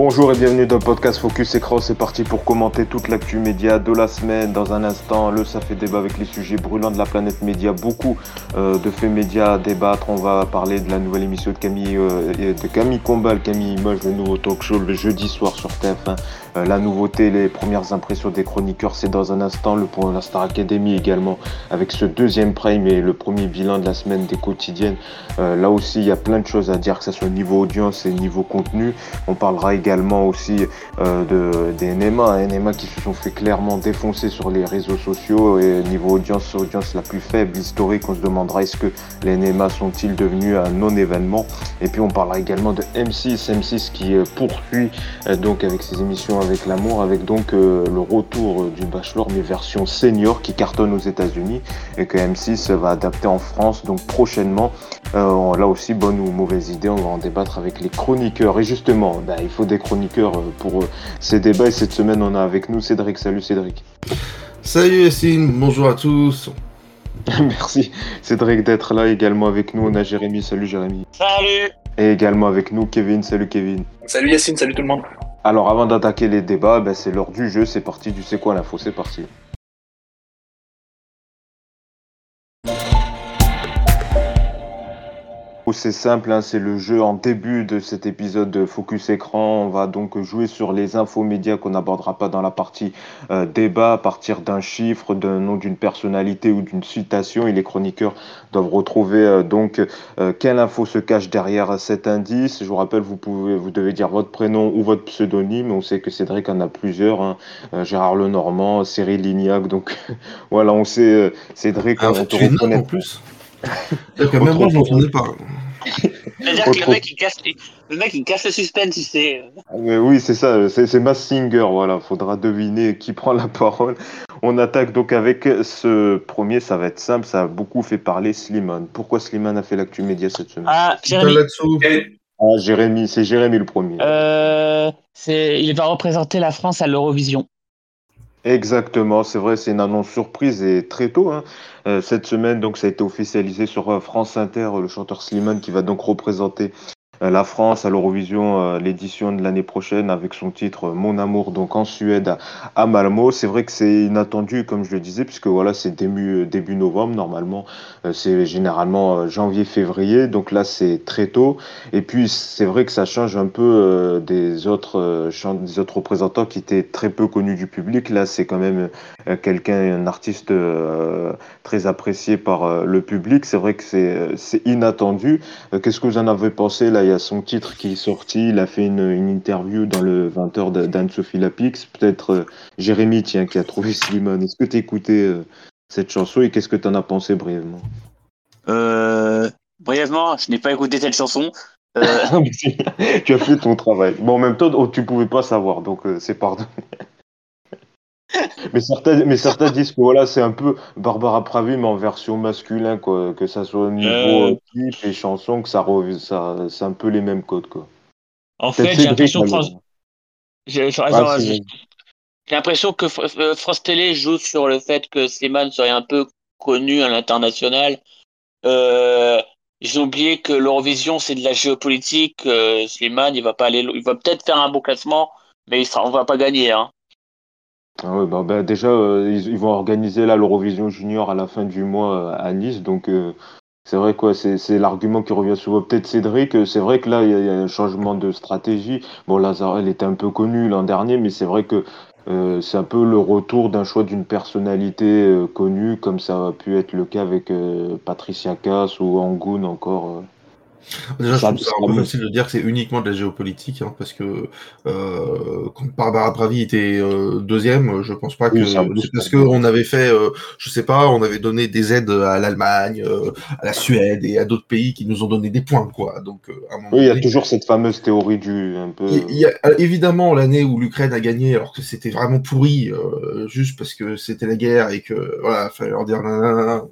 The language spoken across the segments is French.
Bonjour et bienvenue dans le podcast Focus Écran. C'est parti pour commenter toute l'actu média de la semaine. Dans un instant, le Ça fait débat avec les sujets brûlants de la planète média. Beaucoup euh, de faits médias à débattre. On va parler de la nouvelle émission de Camille, euh, de Camille Combal, Camille Imoge, le nouveau talk show le jeudi soir sur TF1. Euh, la nouveauté, les premières impressions des chroniqueurs, c'est dans un instant. Le pour la Star Academy également avec ce deuxième prime et le premier bilan de la semaine des quotidiennes. là aussi, il y a plein de choses à dire, que ce soit niveau audience et niveau contenu. On parlera également aussi euh, de, des NMA, NMA qui se sont fait clairement défoncer sur les réseaux sociaux et niveau audience, audience la plus faible historique, on se demandera est-ce que les NMA sont-ils devenus un non-événement? Et puis on parlera également de M6, M6 qui euh, poursuit euh, donc avec ses émissions avec l'amour, avec donc le retour du Bachelor mais version senior qui cartonne aux États-Unis et que M6 va adapter en France donc prochainement. là aussi, bonne ou mauvaise idée, on va en débattre avec les chroniqueurs. Et justement, bah, il faut des chroniqueurs euh, pour euh, ces débats. Et cette semaine, on a avec nous Cédric. Salut Cédric. Salut Yacine, bonjour à tous. Merci Cédric d'être là également avec nous. On a Jérémy. Salut Jérémy. Salut. Et également avec nous Kevin. Salut Kevin. Salut Yacine, salut tout le monde. Alors avant d'attaquer les débats, ben, c'est l'heure du jeu. C'est parti. Tu sais quoi l'info C'est parti. C'est simple, hein, c'est le jeu en début de cet épisode de Focus Écran. On va donc jouer sur les infos médias qu'on n'abordera pas dans la partie euh, débat à partir d'un chiffre, d'un nom d'une personnalité ou d'une citation. Et les chroniqueurs doivent retrouver euh, donc euh, quelle info se cache derrière cet indice. Je vous rappelle, vous pouvez, vous devez dire votre prénom ou votre pseudonyme. On sait que Cédric en a plusieurs. Hein. Gérard Lenormand, Cyril Lignac. Donc voilà, on sait Cédric. Ah, on te reconnaît en même moi, je n'entendais pas. C'est-à-dire que le mec, il casse, le mec, il casse le suspense, tu sais. oui, c'est ça, c'est Mass Singer, voilà. Faudra deviner qui prend la parole. On attaque donc avec ce premier, ça va être simple, ça a beaucoup fait parler Slimane. Pourquoi Slimane a fait l'actu média cette semaine? Ah, Jérémy. Ah, Jérémy, c'est Jérémy le premier. Euh, il va représenter la France à l'Eurovision. Exactement, c'est vrai, c'est une annonce surprise et très tôt. Hein. Euh, cette semaine, donc, ça a été officialisé sur euh, France Inter, le chanteur Slimane qui va donc représenter la France à l'Eurovision, euh, l'édition de l'année prochaine avec son titre Mon amour, donc en Suède à, Malmo. C'est vrai que c'est inattendu, comme je le disais, puisque voilà, c'est début, novembre normalement. Euh, c'est généralement janvier-février, donc là c'est très tôt. Et puis c'est vrai que ça change un peu des autres des autres représentants qui étaient très peu connus du public. Là, c'est quand même quelqu'un, un artiste très apprécié par le public. C'est vrai que c'est inattendu. Qu'est-ce que vous en avez pensé là y a son titre qui est sorti. Il a fait une, interview dans le 20h d'Anne-Sophie Lapix. Peut-être euh, Jérémy, tiens, qui a trouvé Slimane. Est-ce que tu écouté euh, cette chanson et qu'est-ce que tu en as pensé brièvement? Euh, Brièvement, je n'ai pas écouté cette chanson. tu as fait ton travail. Bon, en même temps, oh, tu pouvais pas savoir, donc c'est pardon mais certains, mais certains disent que voilà, c'est un peu Barbara Pravi, mais en version masculin, quoi. Que ça soit au niveau euh... euh clip et chanson, que ça, ça c'est un peu les mêmes codes, quoi. En fait, j'ai l'impression que France... J'ai ah, l'impression que euh, France Télé joue sur le fait que Slimane serait un peu connu à l'international. Euh, ils ont oublié que l'Eurovision c'est de la géopolitique. Euh, Slimane, il va pas aller, il va peut-être faire un bon classement, mais il sera, on va pas gagner. Hein. Ah bah, bah, déjà, euh, ils, vont organiser là l'Eurovision Junior à la fin du mois euh, à Nice, donc euh, c'est vrai quoi, c'est l'argument qui revient souvent. Peut-être Cédric, c'est vrai que là il y, a un changement de stratégie. Bon, Lazare, elle était un peu connue l'an dernier, mais c'est vrai que c'est un peu le retour d'un choix d'une personnalité connue, comme ça a pu être le cas avec Patricia Cass ou Angoun encore. Déjà, je trouve ça un peu facile de dire que c'est uniquement de la géopolitique, hein, parce que euh, quand Barbara Pravi était euh, deuxième, je pense pas que c'est parce qu'on avait fait, euh, je sais pas, on avait donné des aides à l'Allemagne, euh, à la Suède et à d'autres pays qui nous ont donné des points, quoi. Donc, à un moment oui, il y a toujours cette fameuse théorie du un peu. Il y, a évidemment l'année où l'Ukraine a gagné, alors que c'était vraiment pourri, juste parce que c'était la guerre et que voilà, fallait leur dire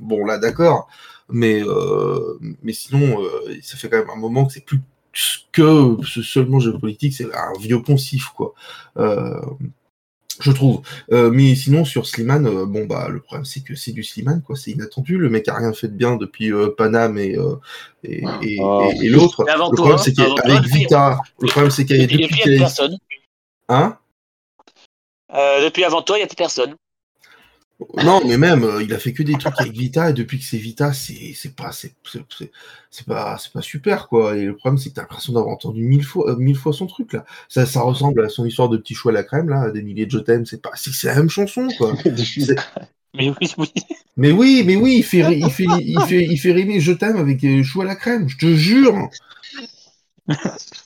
bon là, d'accord mais euh, mais sinon euh, ça fait quand même un moment que c'est plus que seulement géopolitique, c'est un vieux poncif quoi. Euh, Je trouve. Euh, mais sinon, sur Slimane, euh, bon, bah, le problème, c'est que c'est du Slimane, quoi. C'est inattendu. Le mec a rien fait de bien depuis euh, Paname et, et, et, oh. et l'autre. Le problème, c'est qu'avec Vita, le problème, c'est qu'il y a depuis. personne. Hein? Depuis avant toi, il n'y a plus personne. Non, mais même, euh, il a fait que des trucs avec Vita, et depuis que c'est Vita, c'est pas, c'est pas, c'est pas super, quoi. Et le problème, c'est que t'as l'impression d'avoir entendu mille fois, euh, mille fois son truc, là. Ça, ça ressemble à son histoire de petit chou à la crème, là, des milliers de je t'aime, c'est pas, c'est la même chanson, quoi. mais oui, oui. Mais oui, mais oui, il fait, il fait, il fait, il fait rimer je t'aime avec euh, chou à la crème, je te jure.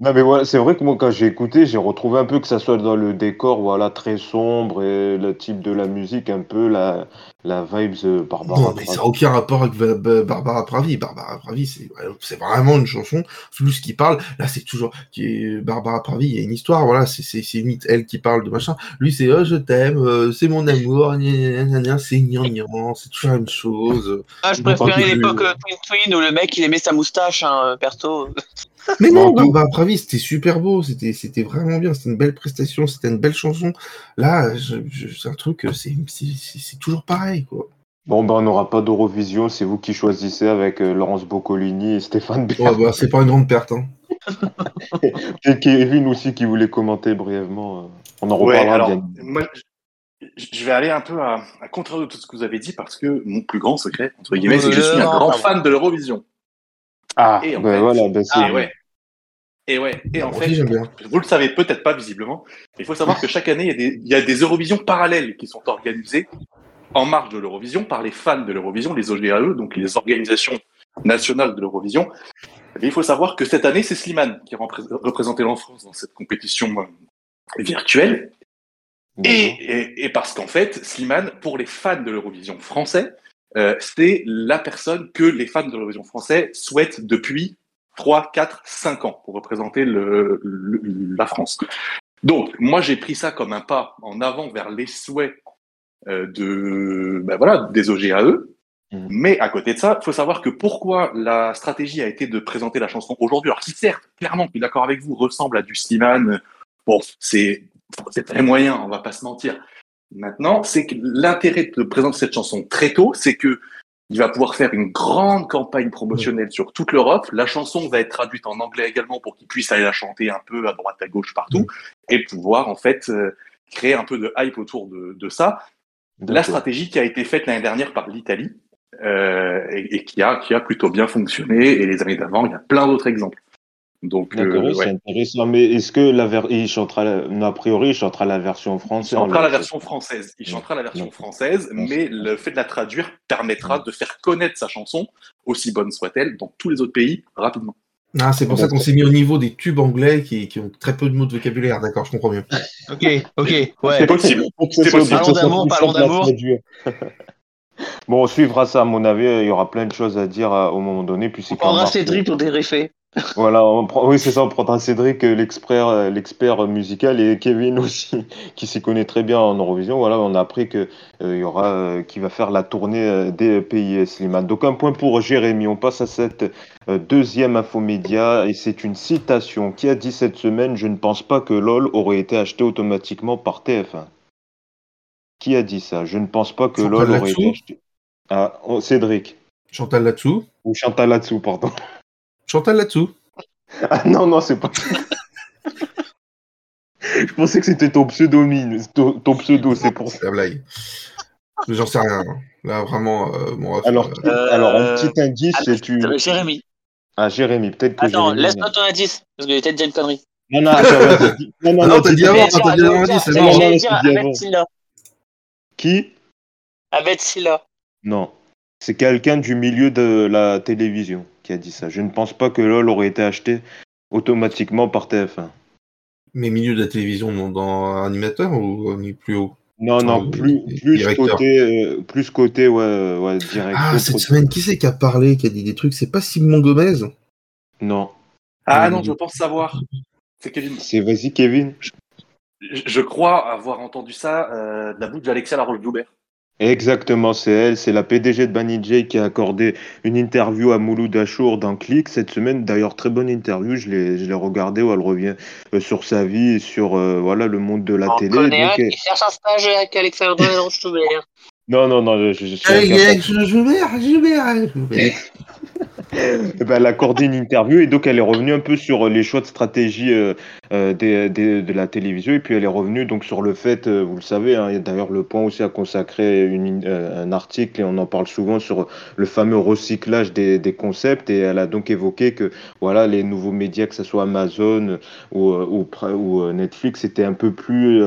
non mais voilà, c'est vrai que moi quand j'ai écouté, j'ai retrouvé un peu que ça soit dans le décor, voilà, très sombre et le type de la musique, un peu la, la vibes Barbara. Non mais ça n'a aucun rapport avec Barbara Pravi. Barbara Pravi, c'est vraiment une chanson. Plus qui parle, là c'est toujours qui Barbara Pravi, il y a une histoire, voilà, c'est limite elle qui parle de machin. Lui c'est oh je t'aime, euh, c'est mon amour, c'est gnangnan, c'est toujours la même chose. Ah je préférais l'époque euh, Twin Twin où le mec il aimait sa moustache, hein, perso. Mais non, bah, Pravi, c'était super beau, c'était, c'était vraiment bien, c'était une belle prestation, c'était une belle chanson. Là, c'est un truc, c'est, c'est, toujours pareil, quoi. Bon, ben, on n'aura pas d'Eurovision, c'est vous qui choisissez avec euh, Laurence Boccolini et Stéphane Bern. bah, c'est pas une grande perte. Hein. et Kevin aussi qui voulait commenter brièvement. Euh, on en reparlera bien. Moi, je vais aller un peu à, à contraire de tout ce que vous avez dit parce que mon plus grand secret, entre guillemets, c'est que je suis un grand fan de l'Eurovision. Ah, et ben voilà, ben ah, ouais. Et ouais, et en fait, vous le savez peut-être pas visiblement, il faut savoir que chaque année, il y, a des, il y a des Eurovisions parallèles qui sont organisées en marge de l'Eurovision par les fans de l'Eurovision, les OGAE, donc les organisations nationales de l'Eurovision. il faut savoir que cette année, c'est Slimane qui a représenté l'enfance dans cette compétition euh, virtuelle. Et, et, parce qu'en fait, Slimane, pour les fans de l'Eurovision français, euh, c'est la personne que les fans de l'Eurovision français souhaitent depuis 3, 4, 5 ans pour représenter le, la France. Donc, moi, j'ai pris ça comme un pas en avant vers les souhaits de, ben voilà, des OGAE. Mmh. Mais à côté de ça, il faut savoir que pourquoi la stratégie a été de présenter la chanson aujourd'hui, alors qui certes, clairement, je suis d'accord avec vous, ressemble à du Slimane. Bon, c'est très moyen, on va pas se mentir. Maintenant, c'est que l'intérêt de présenter cette chanson très tôt, c'est que il va pouvoir faire une grande campagne promotionnelle sur toute l'Europe. La chanson va être traduite en anglais également pour qu'il puisse aller la chanter un peu à droite, à gauche, partout, et pouvoir en fait euh, créer un peu de hype autour de, de ça. La stratégie qui a été faite l'année dernière par l'Italie euh, et, et, qui, a, qui a plutôt bien fonctionné, et les années d'avant, il y a plein d'autres exemples. Donc, euh, c'est intéressant. Mais est-ce que la ver... il chantera, a priori, il chantera la version française Il chantera la version française. Il chantera la version française, mais le fait de la traduire permettra de faire connaître sa chanson, aussi bonne soit-elle, dans tous les autres pays rapidement. Ah, c'est pour ça qu'on s'est mis au niveau des tubes anglais qui, qui, ont très peu de mots de vocabulaire. D'accord, je comprends mieux. ok, ok, ouais. C'est possible. C'est possible. Parlons d'amour, parlons d'amour. bon, on suivra ça, à mon avis. Il y aura plein de choses à dire euh, au moment donné. Puis on prendra Cédric pour des réfés. Voilà, on prend, oui, c'est ça, on prendra Cédric, euh, l'expert, euh, l'expert musical, et Kevin aussi, qui s'y connaît très bien en Eurovision. Voilà, on a appris que euh, il y aura, qui va faire la tournée des pays Slimane. Donc un point pour Jérémy. On passe à cette deuxième infomédia, et c'est une citation qui a dit cette semaine Je ne pense pas que LOL aurait été acheté automatiquement par TF1. Qui a dit ça? Je ne pense pas que LOL aurait été acheté. Ah, oh, Cédric. Chantal là-dessous Ou Chantal là-dessous, pardon. Chantal là-dessous. Ah non, non, c'est pas. Je pensais que c'était ton pseudonyme, ton, pseudo, c'est pour ça. la blague. J'en sais rien. Là, vraiment, euh, bon, alors, euh, alors, un petit indice, c'est tu. Jérémy. Ah, Jérémy, peut-être que. Attends, laisse-moi ton indice, parce que peut-être déjà une connerie. Non, non, attends, non, non, non, t'as dit avant, t'as dit avant, c'est bon. Abed Silla. Qui? Abed Silla. Non. C'est quelqu'un du milieu de la télévision qui a dit ça. Je ne pense pas que LOL aurait été acheté automatiquement par TF1. Mais milieu de la télévision, dans animateur ou plus haut? Non, non, plus, plus côté, euh, plus côté, ouais, ouais, direct. Ah, cette semaine, qui c'est qui a parlé, qui a dit des trucs? C'est pas Simon Gomez? Non. Ah non, je pense savoir. C'est Kevin. C'est vas-y, Kevin. Je, crois avoir entendu ça euh, de la bouche d'Alexia Laroche-Joubert. Exactement, c'est elle, c'est la PDG de Banijay qui a accordé une interview à Mouloud Achour dans Click cette semaine. D'ailleurs, très bonne interview, je l'ai, je l'ai regardée où elle revient euh, sur sa vie et sur euh, voilà, le monde de la On télé. connaît un qui cherche un stage avec Alexandre. Non, non, non, je, je, je suis Hey, incapable. Joubert, Joubert, Joubert. Eh ben, elle a accordé une interview et donc elle est revenue un peu sur les choix de stratégie euh, euh, des- des- de la télévision. Et puis elle est revenue donc sur le fait, euh, vous le savez, hein, il y a d'ailleurs le point aussi a consacré une, euh, un article et on en parle souvent sur le fameux recyclage des, des concepts. Et elle a donc évoqué que voilà les nouveaux médias, que ce soit Amazon ou, euh, ou, euh, Netflix, étaient un peu plus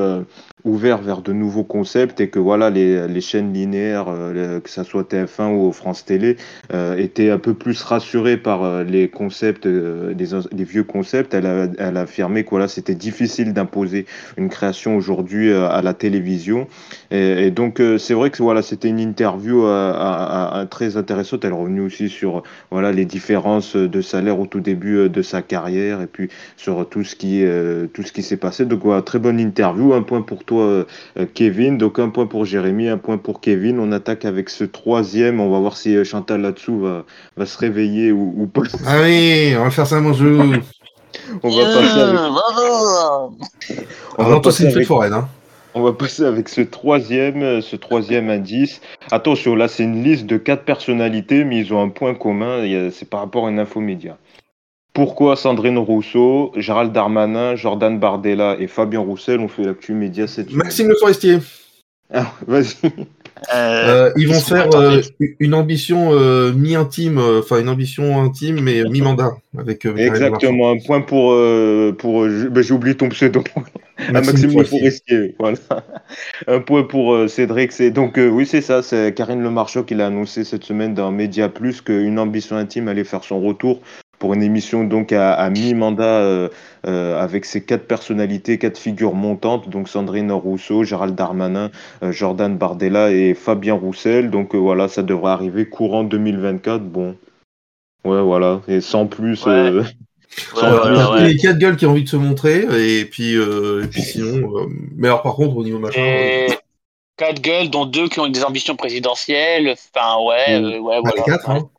euh, ouverts vers de nouveaux concepts et que voilà les, les chaînes linéaires, euh, que ce soit TF1 ou France Télé, euh, était un peu plus rassurée par euh, les concepts, euh, les, les vieux concepts. Elle a, elle a affirmé que voilà, c'était difficile d'imposer une création aujourd'hui euh, à la télévision. Et, et donc, euh, c'est vrai que voilà, c'était une interview euh, très intéressante. Elle est revenue aussi sur voilà, les différences de salaire au tout début euh, de sa carrière et puis sur tout ce qui, euh, tout ce qui s'est passé. Donc, voilà, très bonne interview. Un point pour toi, euh, euh, Kevin. Donc, un point pour Jérémy, un point pour Kevin. On attaque avec ce troisième. On va voir si euh, Chantal là-dessous va, va se réveiller ou, ou pas. Ah oui, on va faire ça, mon jeu. On va passer avec, on va passer avec, foraine. Hein. on va passer avec ce troisième, ce troisième indice. Attention, là, c'est une liste de quatre personnalités, mais ils ont un point commun. C'est par rapport à une infomédia. Pourquoi Sandrine Rousseau, Gérald Darmanin, Jordan Bardella et Fabien Roussel ont fait l'actu média cette semaine? Maxime Le Forestier. Ah, Vas-y. Euh, ils vont ils sont faire euh, une ambition euh, mi-intime, euh, enfin une ambition intime, mais mi-mandat avec euh. Exactement, un point pour. euh, pour euh, ben, J'ai oublié ton pseudo. Ah, Maxime Le Forestier, voilà. Un point pour euh, Cédric. C'est donc euh, oui, c'est ça. C'est Karine Le Marchand qui l'a annoncé cette semaine dans Média Plus qu'une ambition intime allait faire son retour pour une émission donc à, à mi-mandat euh, euh, avec ses quatre personnalités, quatre figures montantes, donc Sandrine Rousseau, Gérald Darmanin, euh, Jordan Bardella et Fabien Roussel. Donc euh, voilà, ça devrait arriver courant 2024. Bon, ouais, voilà, et sans plus. Ouais. euh, Ouais, sans ouais, plus. ouais, ouais. Les quatre gueules qui ont envie de se montrer, et puis, euh, et puis sinon. euh, mais alors, par contre, au niveau machin. Et quatre gueules, dont deux qui ont des ambitions présidentielles. Enfin, ouais, ouais, bah, voilà. les quatre, hein.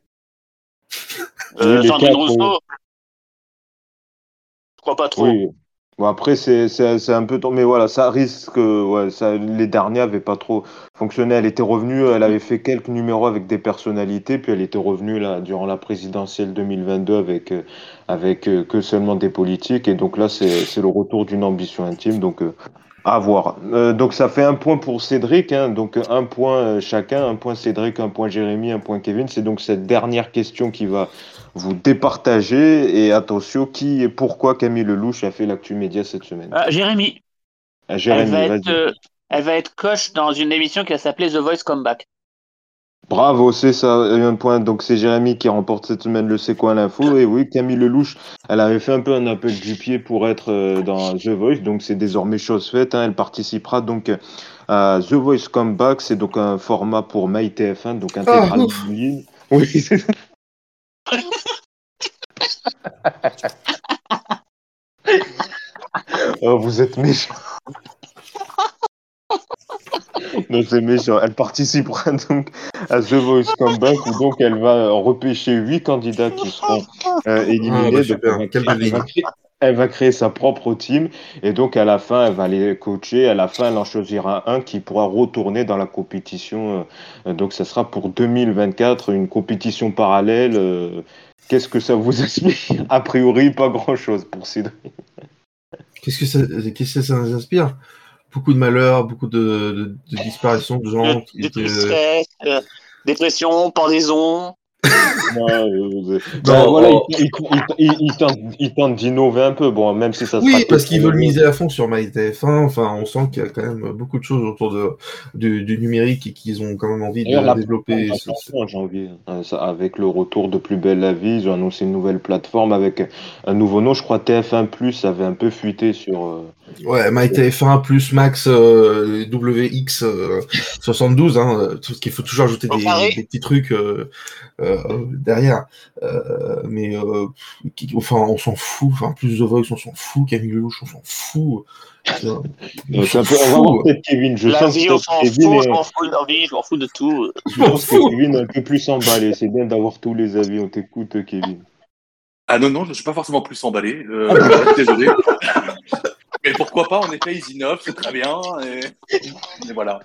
Euh, Oui, Sandrine. Je crois pas trop. Oui. Bon, après, c'est un peu mais voilà, ça risque. Ouais, ça, les derniers n'avaient pas trop fonctionné. Elle était revenue, elle avait fait quelques numéros avec des personnalités, puis elle était revenue là, durant la présidentielle 2022 avec, euh, avec euh, que seulement des politiques. Et donc là, c'est le retour d'une ambition intime. Donc, euh, à voir. Euh, donc, ça fait un point pour Cédric. hein, donc, un point chacun, un point Cédric, un point Jérémy, un point Kevin. C'est donc cette dernière question qui va vous départager et attention, qui et pourquoi Camille Lelouch a fait l'actu média cette semaine Ah, Jérémy, Ah, elle Jérémy, va, vas-y. être, euh, elle va être coach dans une émission qui va s'appeler The Voice Comeback. Bravo, c'est ça, un point. Donc c'est Jérémy qui remporte cette semaine le C'est quoi l'info? Et oui, Camille Lelouch, elle avait fait un peu un appel du pied pour être euh, dans The Voice, donc c'est désormais chose faite. hein. Elle participera donc à The Voice Comeback, c'est donc un format pour MyTF1, donc intégral ligne. Oui, c'est ça. Oh, vous êtes méchant. Non, c'est méchant. Elle participera donc à The Voice Comeback où donc elle va repêcher huit candidats qui seront euh, éliminés. Ah, bah. Elle, va créer, sa propre team et donc à la fin elle va les coacher. À la fin elle en choisira un qui pourra retourner dans la compétition. euh, donc ça sera pour 2024 une compétition parallèle. euh, Qu'est-ce que ça vous inspire? A priori pas grand chose pour Cédric. Qu'est-ce que ça, qu'est-ce que ça nous inspire? Beaucoup de malheur, beaucoup de, de, de disparitions de gens. Qui euh, dépression, pendaison. Euh, ben voilà, oh. tente, d'innover un peu, bon, même si ça Oui, parce qu'ils le veulent miser à fond sur MyTF1. Enfin, on sent qu'il y a quand même beaucoup de choses autour de, du, du numérique et qu'ils ont quand même envie de la développer. en janvier, ça, avec le retour de Plus belle la vie, ils ont annoncé une nouvelle plateforme avec un nouveau nom. Je crois TF1 Plus avait un peu fuité sur. Euh, Ouais, MyTF1 plus Max euh, WX euh, 72, hein, euh, tout ce qu'il faut toujours ajouter des, petits trucs euh, euh, derrière. Euh, mais euh, qui- enfin, on s'en fout. Enfin, plus The Voice, on s'en fout. Camille Lelouch, on s'en fout. Ça peut, on va Kevin. Je la sens vie, on s'en fout, Kevin, je est- m'en fous de la vie, je m'en fous de tout. je pense que Kevin est un peu plus emballé. C'est bien d'avoir tous les avis. On t'écoute, Kevin. Ah non, non, je ne suis pas forcément plus emballé. Euh, Ah désolé. Mais pourquoi pas, en effet, Easy 9, c'est très bien. Et, et voilà.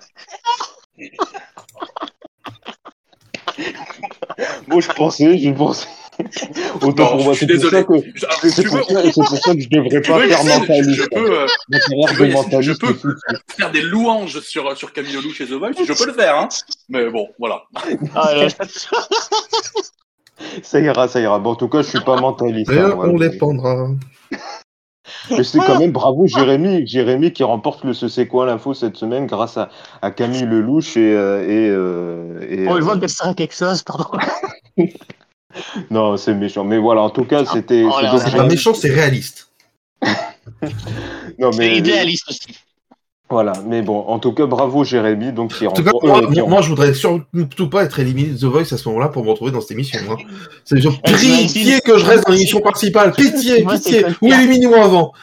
Moi, je pensais, je pensais. Autant Non, pour moi, je suis c'est pour ça désolé. que. Je- alors, C'est pour, veux, ça- c'est pour ça que je devrais tu pas faire mentaliste. je peux, euh, je faire des louanges sur, sur Camille Lelouch chez The Voice, je peux le faire, hein. Mais bon, voilà. Ah, là, Ça ira, ça ira. Bon, en tout cas, je suis pas mentaliste. Et hein, on les pendra. Mais c'est quand même bravo Jérémy, Jérémy qui remporte le Ce C'est quoi l'info cette semaine grâce à, à Camille Lelouch et. euh, et, euh, et, on le euh, voit que ça sert quelque chose, pardon. Non, c'est méchant. Mais voilà, en tout cas, c'était. Oh c'est. C'est pas méchant, c'est réaliste. Non, C'est mais. idéaliste aussi. Voilà, mais bon, en tout cas, bravo Jérémy, donc qui En tout cas, moi, euh, moi, moi, je voudrais surtout pas être éliminé de The Voice à ce moment-là pour me retrouver dans cette émission. Hein. C'est genre, pitié que je reste dans l'émission principale. Pitié, Moi, pitié. Ou éliminez-moi avant.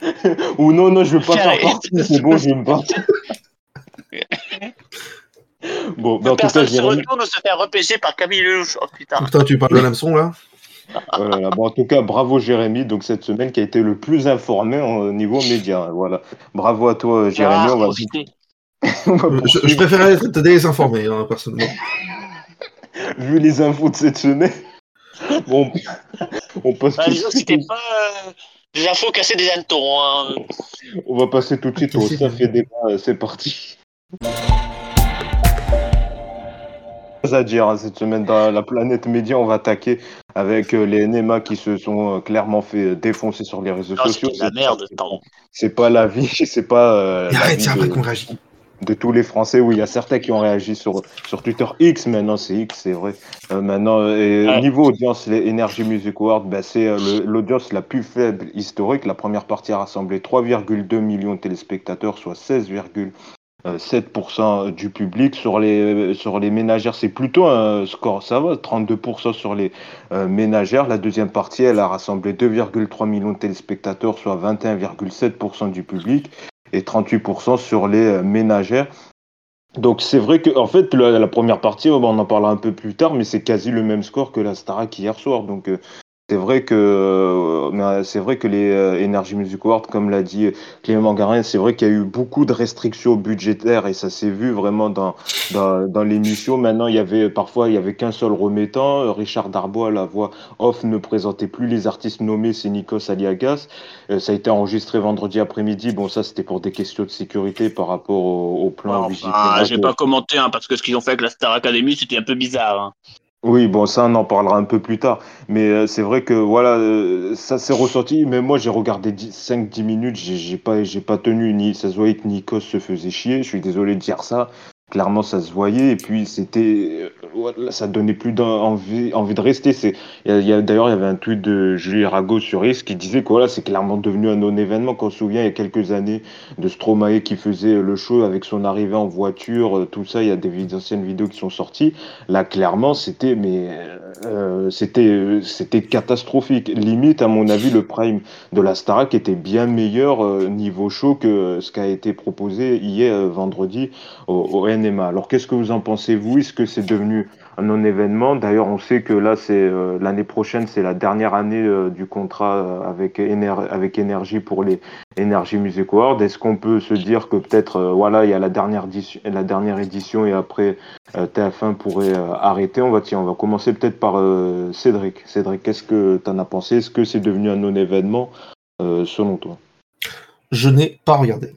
Ou non, non, je veux pas faire partie, c'est bon, je vais me battre. bon, mais en tout cas, Personne se Jérémy. retourne ou se faire repêcher par Camille Lelouch. Oh putain. Putain, tu parles de l'hameçon là? Voilà, bon, en tout cas, bravo Jérémy, donc cette semaine qui a été le plus informé au niveau média. Voilà, bravo à toi Jérémy. Ah, On va, profitez. on va je, je préférais être désinformé, hein, personnellement. Vu les infos de cette semaine, bon, on passe Bah, tout de disons que suite c'était pas euh, des infos cassées des hannetons. Hein. On va passer tout de suite au ça fait débat, euh, c'est parti. à dire hein, cette semaine dans la planète média, on va attaquer avec euh, les NMA qui se sont euh, clairement fait euh, défoncer sur les réseaux Non, sociaux. de la merde. C'est pas la vie, c'est pas euh, la arrête, vie c'est de, qu'on réagit. de tous les Français. Oui, il y a certains qui ont réagi sur, sur Twitter X, maintenant c'est X, c'est vrai. Euh, maintenant, et Ouais. niveau audience, les Energy Music Awards, ben, c'est euh, le- l'audience la plus faible historique. La première partie a rassemblé 3,2 millions de téléspectateurs, soit 16,7% du public. Sur les, sur les ménagères, c'est plutôt un score, ça va, 32% sur les euh, ménagères. La deuxième partie, elle a rassemblé 2,3 millions de téléspectateurs, soit 21,7% du public et 38% sur les euh, ménagères. Donc c'est vrai que en fait c'est euh, vrai que euh, mais, c'est vrai que les euh, Energy Music Awards, comme l'a dit Clément Garin, c'est vrai qu'il y a eu beaucoup de restrictions budgétaires et ça s'est vu vraiment dans dans, dans l'émission. Maintenant, il y avait parfois il y avait qu'un seul remettant. Euh, Richard Darbois, la voix off, ne présentait plus les artistes nommés, c'est Nikos Aliagas. Euh, ça a été enregistré vendredi après-midi. Bon, ça c'était pour des questions de sécurité par rapport au, au plan Enfin, je vais pas commenter hein, parce que ce qu'ils ont fait avec la Star Academy, c'était un peu bizarre. hein. Oui, bon, ça, on en parlera un peu plus tard. Mais euh, c'est vrai que, voilà, euh, ça s'est ressenti. Mais moi, j'ai regardé 5-10 minutes, j'ai pas, j'ai pas tenu. Ni, ça se voyait que Nikos se faisait chier. Je suis désolé de dire ça. Clairement, ça se voyait. Et puis, c'était. euh, ça donnait plus d'en- envie, de rester. C'est, D'ailleurs, il y avait un tweet de Julie Rago sur X qui disait que voilà, c'est clairement devenu un non-événement. Quand on se souvient, il y a quelques années, de Stromae qui faisait le show avec son arrivée en voiture, euh, tout ça. Il y a des anciennes vidéos qui sont sorties. Là, clairement, c'était mais euh, c'était c'était catastrophique. Limite, à mon avis, le prime de la Starac était bien meilleur euh, niveau show que ce qui a été proposé hier vendredi au, au Alors, qu'est-ce que vous en pensez vous? Est-ce que c'est devenu un non-événement? D'ailleurs, on sait que là, c'est euh, l'année prochaine, c'est la dernière année euh, du contrat euh, avec énergie pour les Energy Music Awards. Est-ce qu'on peut se dire que peut-être, voilà, il y a la dernière, édition, et après euh, TF1 pourrait arrêter? On va, on va commencer peut-être par Cédric. Cédric, qu'est-ce que tu en as pensé? Est-ce que c'est devenu un non-événement selon toi? Je n'ai pas regardé.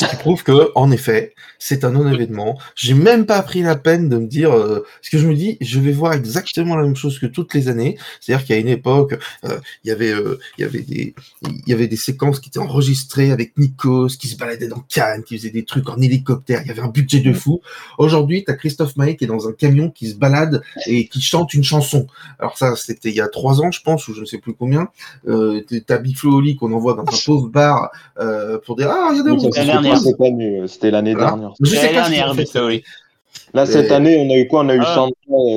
Ce qui prouve que, en effet, c'est un non-événement. J'ai même pas pris la peine de me dire, euh, parce que je me dis, je vais voir exactement la même chose que toutes les années. C'est-à-dire a une époque, euh, il y avait, euh, il y avait des, il y avait des séquences qui étaient enregistrées avec Nikos, qui se baladait dans Cannes, qui faisait des trucs en hélicoptère. Il y avait un budget de fou. Aujourd'hui, t'as Christophe Maé qui est dans un camion qui se balade et qui chante une chanson. Alors ça, c'était il y a trois ans, je pense, ou je ne sais plus combien. Euh, t'as Big Flo Oli qu'on envoie dans un pauvre bar euh, pour dire ah regardez Oui, dernière. cette année, euh, c'était l'année Voilà. dernière. Je sais pas dernière, Oli. Là, cette année, on a eu quoi? On a eu ah.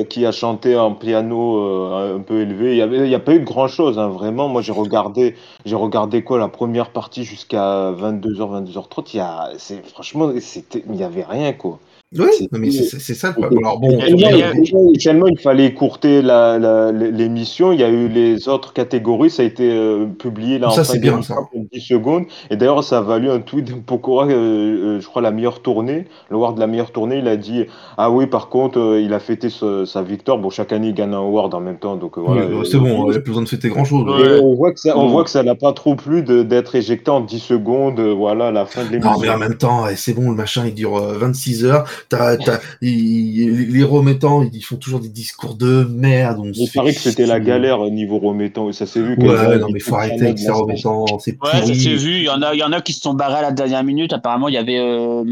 qui a chanté un piano euh, un peu élevé. Il n'y avait, a pas eu de grand chose, hein, vraiment. Moi, j'ai regardé, j'ai regardé quoi la première partie jusqu'à 22h, 22h30. Il y a, c'est, franchement, c'était, il n'y avait rien, quoi. Oui, mais c'est ça le problème. Alors bon, initialement, il fallait écourter l'émission. Il y a eu les autres catégories. Ça a été euh, publié là en ça, bien, ça. 10 secondes. Et d'ailleurs, ça a valu un tweet de Pokora, euh, euh, je crois, la meilleure tournée. Le award de la meilleure tournée, il a dit Ah oui, par contre, il a fêté sa victoire. Bon, chaque année, il gagne un award en même temps. Donc voilà. c'est bon, il n'y a plus besoin de fêter grand chose. on voit que ça, on voit que ça n'a pas trop plu d'être éjecté en 10 secondes. Voilà, la fin de l'émission. Non, mais en même temps, c'est bon, le machin, il dure 26 heures les remettants, ils font toujours des discours de merde. On il paraît que c'était la galère au niveau remettants, ça s'est vu. Ouais, non, mais faut arrêter avec ces remettants, c'est Ouais, ça s'est vu. Il y, en a, il y en a qui se sont barrés à la dernière minute. Apparemment, il y avait. Euh,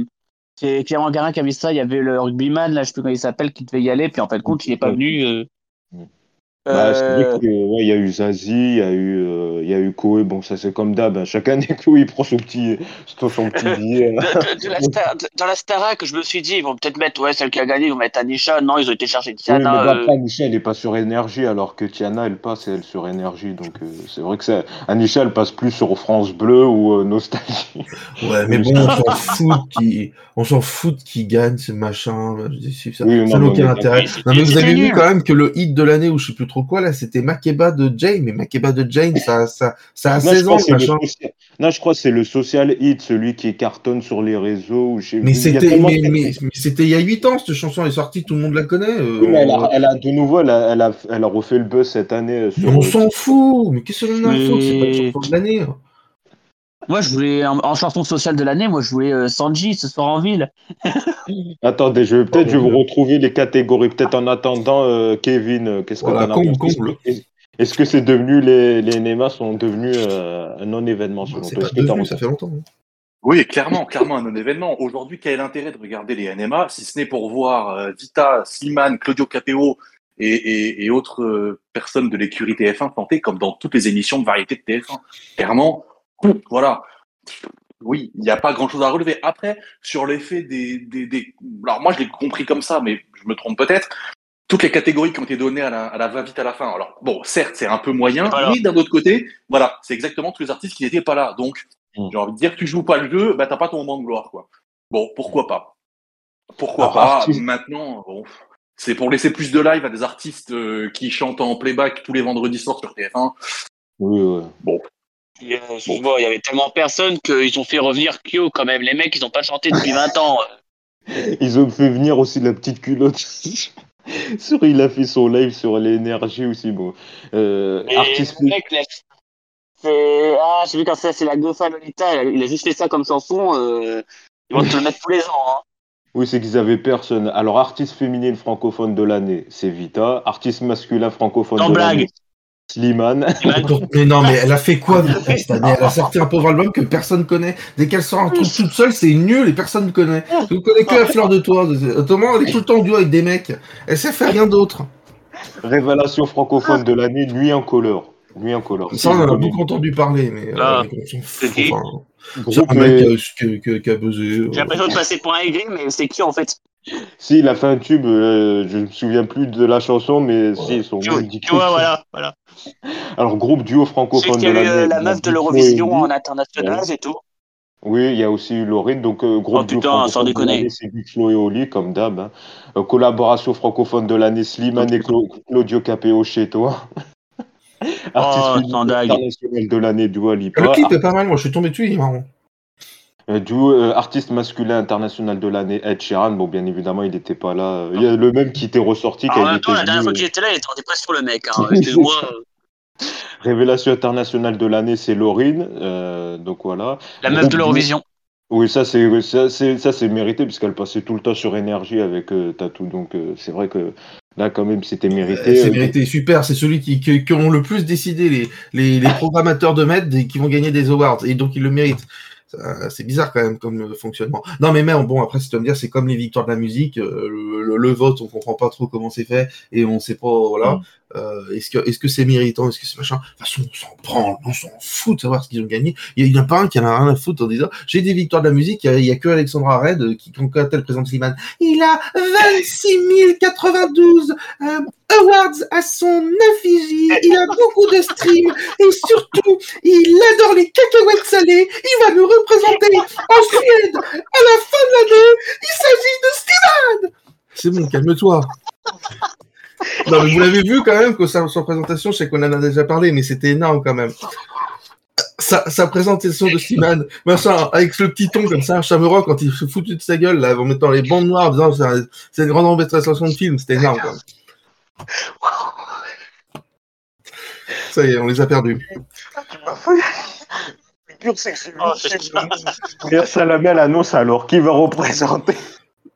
c'est Clément Garin qui avait ça. Il y avait le rugbyman, là, je sais plus comment il s'appelle, qui devait y aller. Puis en fin de compte, il n'est pas venu. Euh, bah, euh, ouais, y a eu Zazie, il y a eu, euh, il y a eu Koé, bon ça c'est comme d'hab, hein. chaque année Koé il prend son petit, son petit billet. dans la Starac, je me suis dit, ils vont peut-être mettre, ouais, celle qui a gagné, ils vont mettre Anisha, non, ils ont été chercher Tiana. Oui, mais euh... Anisha elle est pas sur énergie, alors que Tiana elle passe elle sur énergie, donc euh, c'est vrai que ça, Anisha elle passe plus sur France Bleu ou Nostalgie. Ouais, mais bon, on s'en fout qui, on s'en fout qui gagne ce machin, ça n'a aucun intérêt. Non, mais vous avez vu quand même que le hit de l'année, où je sais plus trop quoi là, c'était Makeba de Jane, mais Makeba de Jane, ça, ça, ça a 16 ans. Non, je crois que c'est le social hit, celui qui cartonne sur les réseaux. Mais c'était mais, il y a 8 ans, cette chanson est sortie, tout le monde la connaît. Euh, elle, a, elle, a, de nouveau, elle a, elle a, elle a refait le buzz cette année. Sur mais on s'en fout, mais qu'est-ce qu'on en fout C'est pas une chanson de l'année. Hein. Moi, je voulais, en, chanson sociale de l'année, moi, je voulais euh, Sanji ce soir en ville. Attendez, je vais peut-être je vais vous retrouver les catégories. Peut-être en attendant, euh, Kevin, euh, qu'est-ce qu'on a Est-ce que c'est devenu, les, les NEMA sont devenus un non-événement selon toi? Ça fait longtemps. Hein. Oui, clairement, clairement un non-événement. Aujourd'hui, quel est l'intérêt de regarder les NMA si ce n'est pour voir Vita, Slimane, Claudio Capéo et, et, et autres personnes de l'écurie TF1 tenter comme dans toutes les émissions de variété de TF1 Clairement, voilà. Oui, il n'y a pas grand-chose à relever. Après, sur l'effet des, des, des... Alors moi, je l'ai compris comme ça, mais je me trompe peut-être. Toutes les catégories qui ont été données à la, à la va-vite à la fin. Alors bon, certes, c'est un peu moyen, mais d'un autre côté, voilà, c'est exactement tous les artistes qui n'étaient pas là. Donc, mm. j'ai envie de dire, tu joues pas le jeu, bah t'as pas ton moment de gloire, quoi. Bon, pourquoi pas? Pourquoi pas? Maintenant, bon, c'est pour laisser plus de live à des artistes euh, qui chantent en playback tous les vendredis soirs sur TF1. Oui, oui. Bon, il y avait tellement personne qu'ils ont fait revenir Kyo quand même. Les mecs, ils n'ont pas chanté depuis 20 ans. Ils ont fait venir aussi la petite culotte. sur, il a fait son live sur l'énergie aussi. Bon. Euh, artiste. c'est ah, j'ai vu quand ça, c'est la Gofa Lolita. Il a juste fait ça comme chanson. Euh... Ils vont te le mettre tous les ans. Hein. Oui, c'est qu'ils avaient personne. Alors, artiste féminine francophone de l'année, c'est Vita. Artiste masculin francophone de l'année, Slimane. mais non, mais elle a fait quoi cette année Elle a sorti un pauvre album que personne connaît. Dès qu'elle sort un truc toute seule, c'est nul et personne ne connaît. Vous connaissez que la fleur de toi. Autrement, elle est tout le temps en duo avec des mecs. Elle sait faire rien d'autre. Révélation francophone de l'année, Nuit en couleur. Nuit en couleur. Ça, on a beaucoup entendu parler, mais euh, c'est un mec qui a, buzzé. J'ai l'impression de passer pour un aigri, mais c'est qui en fait? Si, il a fait un tube, euh, je ne me souviens plus de la chanson, mais si, son nom dit voilà, voilà. Alors, groupe duo francophone de l'année. Euh, la meuf de l'Eurovision en international et tout. Oui, il y a aussi eu Laurine, donc euh, groupe oh, duo putain, sans déconner. C'est Flo et Oli, comme d'hab. Hein. collaboration francophone de l'année, Slimane et Claudio Capéo chez toi. Artiste oh, international de l'année, Dua Lipa. Le clip est pas mal, moi je suis tombé dessus, il est marrant. Euh, du euh, artiste masculin international de l'année, Ed Sheeran. Bon, bien évidemment, il n'était pas là. Il y a le même qui était ressorti. Ah, en même temps, la dernière fois qu'il était là, il était pas sur le mec. Hein. moi Révélation internationale de l'année, c'est Laurine. Euh, donc voilà. La meuf de l'Eurovision. Oui, ça c'est ça c'est ça c'est mérité puisqu'elle passait tout le temps sur énergie avec Tatou. Donc c'est vrai que là quand même c'était mérité. c'est mérité, super. C'est celui qui, qui, ont le plus décidé les, les, les programmateurs de mettre qui vont gagner des awards et donc ils le méritent c'est bizarre quand même comme fonctionnement. Non, mais même, bon, après, si tu me dire, c'est comme les victoires de la musique, euh, le, vote, on comprend pas trop comment c'est fait et on sait pas, voilà. Mm. est-ce que est-ce que c'est méritant, est-ce que c'est machin? De toute façon, on s'en prend, on s'en fout de savoir ce qu'ils ont gagné. Il y en a pas un qui en a rien à foutre en disant j'ai des victoires de la musique, il y a, que Alexandra Red qui, quand elle présente Slimane, il a 26 092 awards à son effigie, il a beaucoup de streams et surtout, il adore les cacahuètes salées. Il va nous représenter en Suède à la fin de l'année. Il s'agit de Steven C'est bon, calme-toi. Non, vous l'avez vu quand même que sa, présentation, je sais qu'on en a déjà parlé, mais c'était énorme quand même. Sa, présentation de Steven, machin, avec ce petit ton comme ça, Chameroy, quand il se foutu de sa gueule, là, en mettant les bandes noires, en disant c'est une grande embêtation de film, c'était énorme quand même. Ça y est, on les a perdus. ça la met l'annonce alors. Qui va représenter?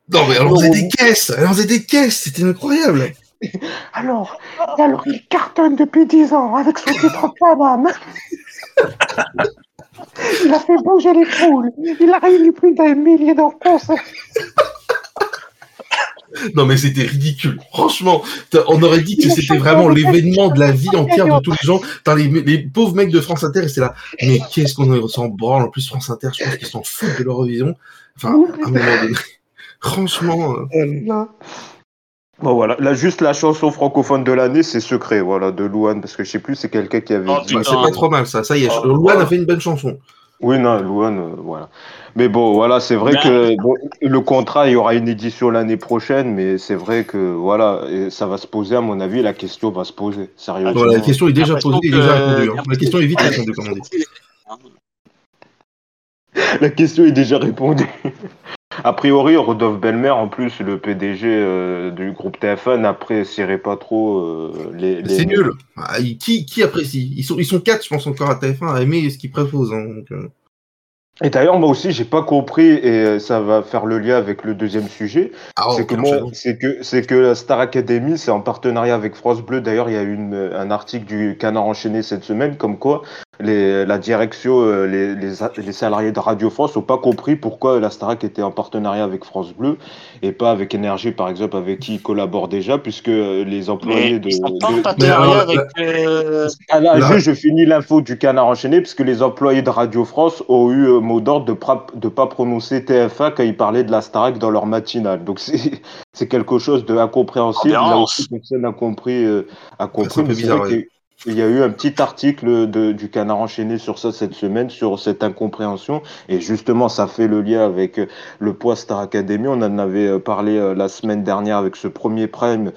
Non, mais elle en faisait des caisses. Elle en faisait des caisses. C'était incroyable. Alors, alors, il cartonne depuis 10 ans avec son titre Paname. Il a fait bouger les poules. Il a réuni plus d'un millier de concerts. Non, mais c'était ridicule. Franchement, on aurait dit que c'était vraiment l'événement de la vie entière de tous les gens. Les, les, pauvres mecs de France Inter, c'est là. Mais qu'est-ce qu'on s'en branle En plus, France Inter, je pense qu'ils s'en foutent de l'Eurovision. Enfin, à un moment donné. Franchement. Euh, bon, voilà. Là, juste la chanson francophone de l'année, c'est Secret, voilà, de Louane, parce que je sais plus, c'est quelqu'un qui avait. Oh, c'est pas trop mal, ça. Ça y est, oh, Louane a fait une bonne chanson. Oui, non, Louane, euh, voilà. Mais bon, voilà, c'est vrai que le contrat, il y aura une édition l'année prochaine, mais c'est vrai que voilà, ça va se poser, à mon avis, la question va se poser, sérieusement. la question est déjà posée, déjà répondue. Hein. La question est vite répondue, comme on dit. La question est déjà répondue. A priori, Rodolphe Belmer, en plus, le PDG euh, du groupe TF1, n'apprécierait pas trop euh, les, C'est nul. Ah, qui, qui apprécie? Ils sont, ils sont quatre, je pense, encore à TF1 à aimer ce qu'ils proposent. Hein, donc, euh. Et d'ailleurs, moi aussi, j'ai pas compris, et ça va faire le lien avec le deuxième sujet. Ah, c'est que, que, que la Star Academy, c'est en partenariat avec France Bleu. D'ailleurs, il y a eu un article du Canard enchaîné cette semaine, comme quoi les, la direction, euh, les, les, salariés de Radio France n'ont pas compris pourquoi la Starac était en partenariat avec France Bleu et pas avec Énergie, par exemple, avec qui ils collaborent déjà, puisque euh, les employés de. Ils sont pas en partenariat avec. Euh... Ah là, je, finis l'info du canard enchaîné, puisque les employés de Radio France ont eu euh, mot d'ordre de ne pas prononcer TFA quand ils parlaient de la Starac dans leur matinale. Donc c'est quelque chose de incompréhensible. Là aussi, personne n'a compris. a compris mais c'est il y a eu un petit article de, du Canard enchaîné sur ça cette semaine, sur cette incompréhension. Et justement, ça fait le lien avec euh, le poids Star Academy. On en avait euh, parlé euh, la semaine dernière avec ce premier prime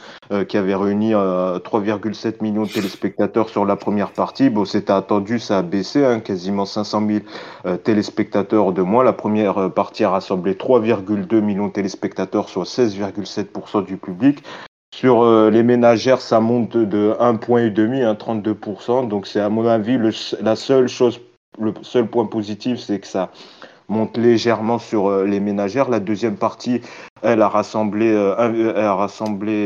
qui avait réuni 3,7 millions de téléspectateurs sur la première partie. Bon, c'était attendu, ça a baissé, hein, quasiment 500 000 téléspectateurs de moins. La première partie a rassemblé 3,2 millions de téléspectateurs, soit 16,7% du public. Sur euh, les ménagères, ça monte de 1,5 point et demi, 32%. Donc c'est à mon avis le, la seule chose, le seul point positif, c'est que ça monte légèrement sur euh, les ménagères. La deuxième partie, elle a rassemblé, euh, elle a rassemblé,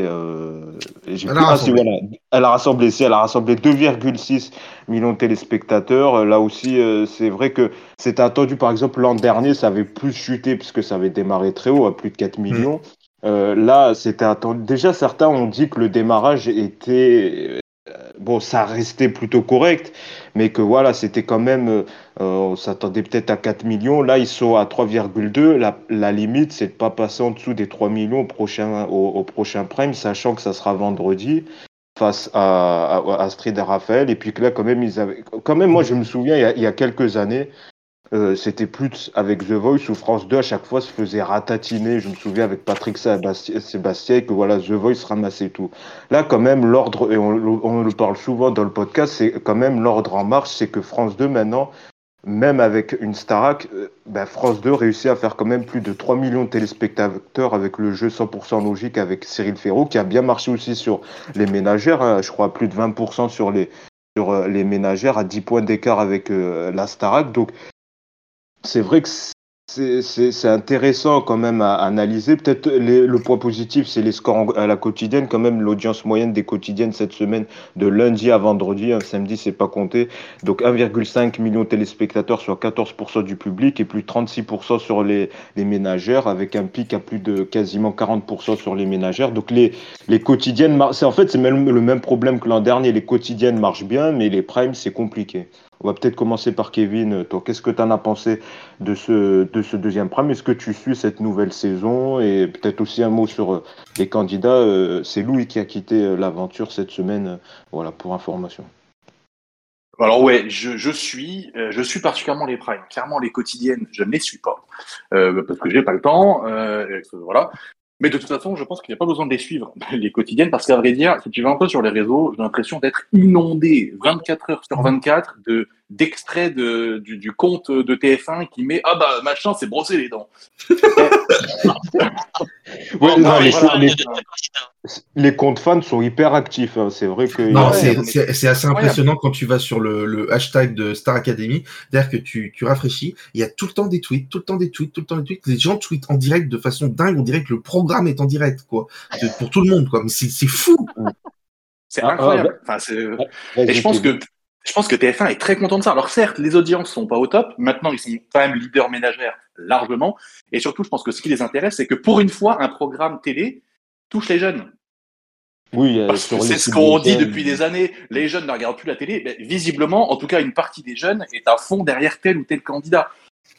elle, a rassemblé. elle a rassemblé, elle a rassemblé 2,6 millions de téléspectateurs. Là aussi, c'est vrai que c'était attendu. Par exemple, l'an dernier, ça avait plus chuté puisque ça avait démarré très haut, à plus de 4 millions. Euh, là, c'était attendu. Déjà, certains ont dit que le démarrage était. Euh, bon, ça restait plutôt correct, mais que voilà, c'était quand même. Euh, on s'attendait peut-être à 4 millions. Là, ils sont à 3,2. La, la, limite, c'est de pas passer en dessous des 3 millions au prochain, au, prochain prime, sachant que ça sera vendredi face à, à, Astrid et Raphaël. Et puis que là, quand même, ils avaient. Quand même, moi, je me souviens, il y a quelques années, euh, c'était plus avec The Voice où France 2 à chaque fois se faisait ratatiner. Je me souviens avec Patrick Sébastien que voilà The Voice ramassait tout. Là quand même l'ordre et on, le parle souvent dans le podcast, c'est quand même l'ordre en marche, c'est que France 2 maintenant, même avec une Starac, euh, ben France 2 réussit à faire quand même plus de 3 millions de téléspectateurs avec le jeu 100% logique avec Cyril Ferraud qui a bien marché aussi sur les ménagères. Hein. je crois plus de 20% sur les sur euh, les ménagères à 10 points d'écart avec la Starac. Donc c'est vrai que c'est intéressant quand même à analyser. Peut-être le point positif, c'est les scores à la quotidienne. Quand même, l'audience moyenne des quotidiennes cette semaine, de lundi à vendredi, un samedi, c'est pas compté. Donc 1,5 million de téléspectateurs, soit 14% du public, et plus 36% sur les, les ménagères, avec un pic à plus de quasiment 40% sur les ménagères. Donc les, les quotidiennes, en fait, c'est même le même problème que l'an dernier. Les quotidiennes marchent bien, mais les primes, c'est compliqué. On va peut-être commencer par Kevin. Toi, qu'est-ce que tu en as pensé de ce, de ce deuxième prime? Est-ce que tu suis cette nouvelle saison? Et peut-être aussi un mot sur euh, les candidats. Euh, c'est Louis qui a quitté euh, l'aventure cette semaine, voilà, pour information. Alors ouais, je, suis, je suis particulièrement les primes. Clairement, les quotidiennes, je ne les suis pas parce que j'ai pas le temps. voilà. Mais de toute façon, je pense qu'il n'y a pas besoin de les suivre, les quotidiennes, parce qu'à vrai dire, si tu vas un peu sur les réseaux, j'ai l'impression d'être inondé 24 heures sur 24 de d'extraits de, du, du, compte de TF1 qui met Ah bah machin, c'est brosser les dents. les, comptes fans sont hyper actifs, hein. c'est vrai que. Non, c'est assez impressionnant quand tu vas sur le, le hashtag de Star Academy, c'est-à-dire que tu, tu rafraîchis, il y a tout le temps des tweets, tout le temps des tweets, tout le temps des tweets, les gens tweetent en direct de façon dingue, on dirait que le programme est en direct, quoi, pour tout le monde, quoi, mais c'est fou! C'est ah, incroyable. Ah, enfin, et je pense que je pense que TF1 est très content de ça. Alors certes, les audiences sont pas au top. Maintenant, ils sont quand même leaders ménagères largement. Et surtout, je pense que ce qui les intéresse, c'est que pour une fois, un programme télé touche les jeunes. Oui, euh, c'est ce qu'on dit depuis des années. Les jeunes ne regardent plus la télé. Mais visiblement, en tout cas, une partie des jeunes est à fond derrière tel ou tel candidat.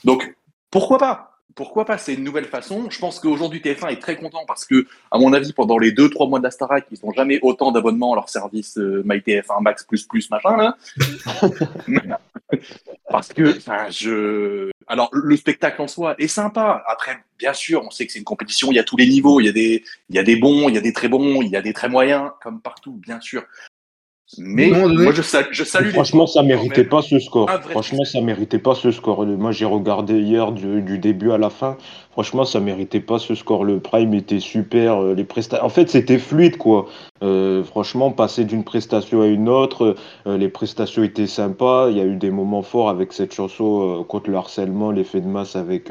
Donc, pourquoi pas? Pourquoi pas C'est une nouvelle façon. Je pense qu'aujourd'hui TF1 est très content parce que, à mon avis, pendant les deux trois mois de la Starac, ils n'ont jamais autant d'abonnements à leur service euh, MyTF1 Max plus plus machin là. parce que, enfin, je. Alors, le spectacle en soi est sympa. Après, bien sûr, on sait que c'est une compétition. Il y a tous les niveaux. Il y a des, il y a des bons, il y a des très bons, il y a des très moyens, comme partout, bien sûr. Mais moi, je, salue, Franchement, ça méritait pas ce score. Franchement, ça méritait pas ce score. Moi, j'ai regardé hier du, début à la fin. Franchement, ça méritait pas ce score. Le prime était super. Euh, les En fait, c'était fluide, quoi. Euh, franchement, passer d'une prestation à une autre, euh, les prestations étaient sympas. Il y a eu des moments forts avec cette chanson contre le harcèlement, l'effet de masse avec,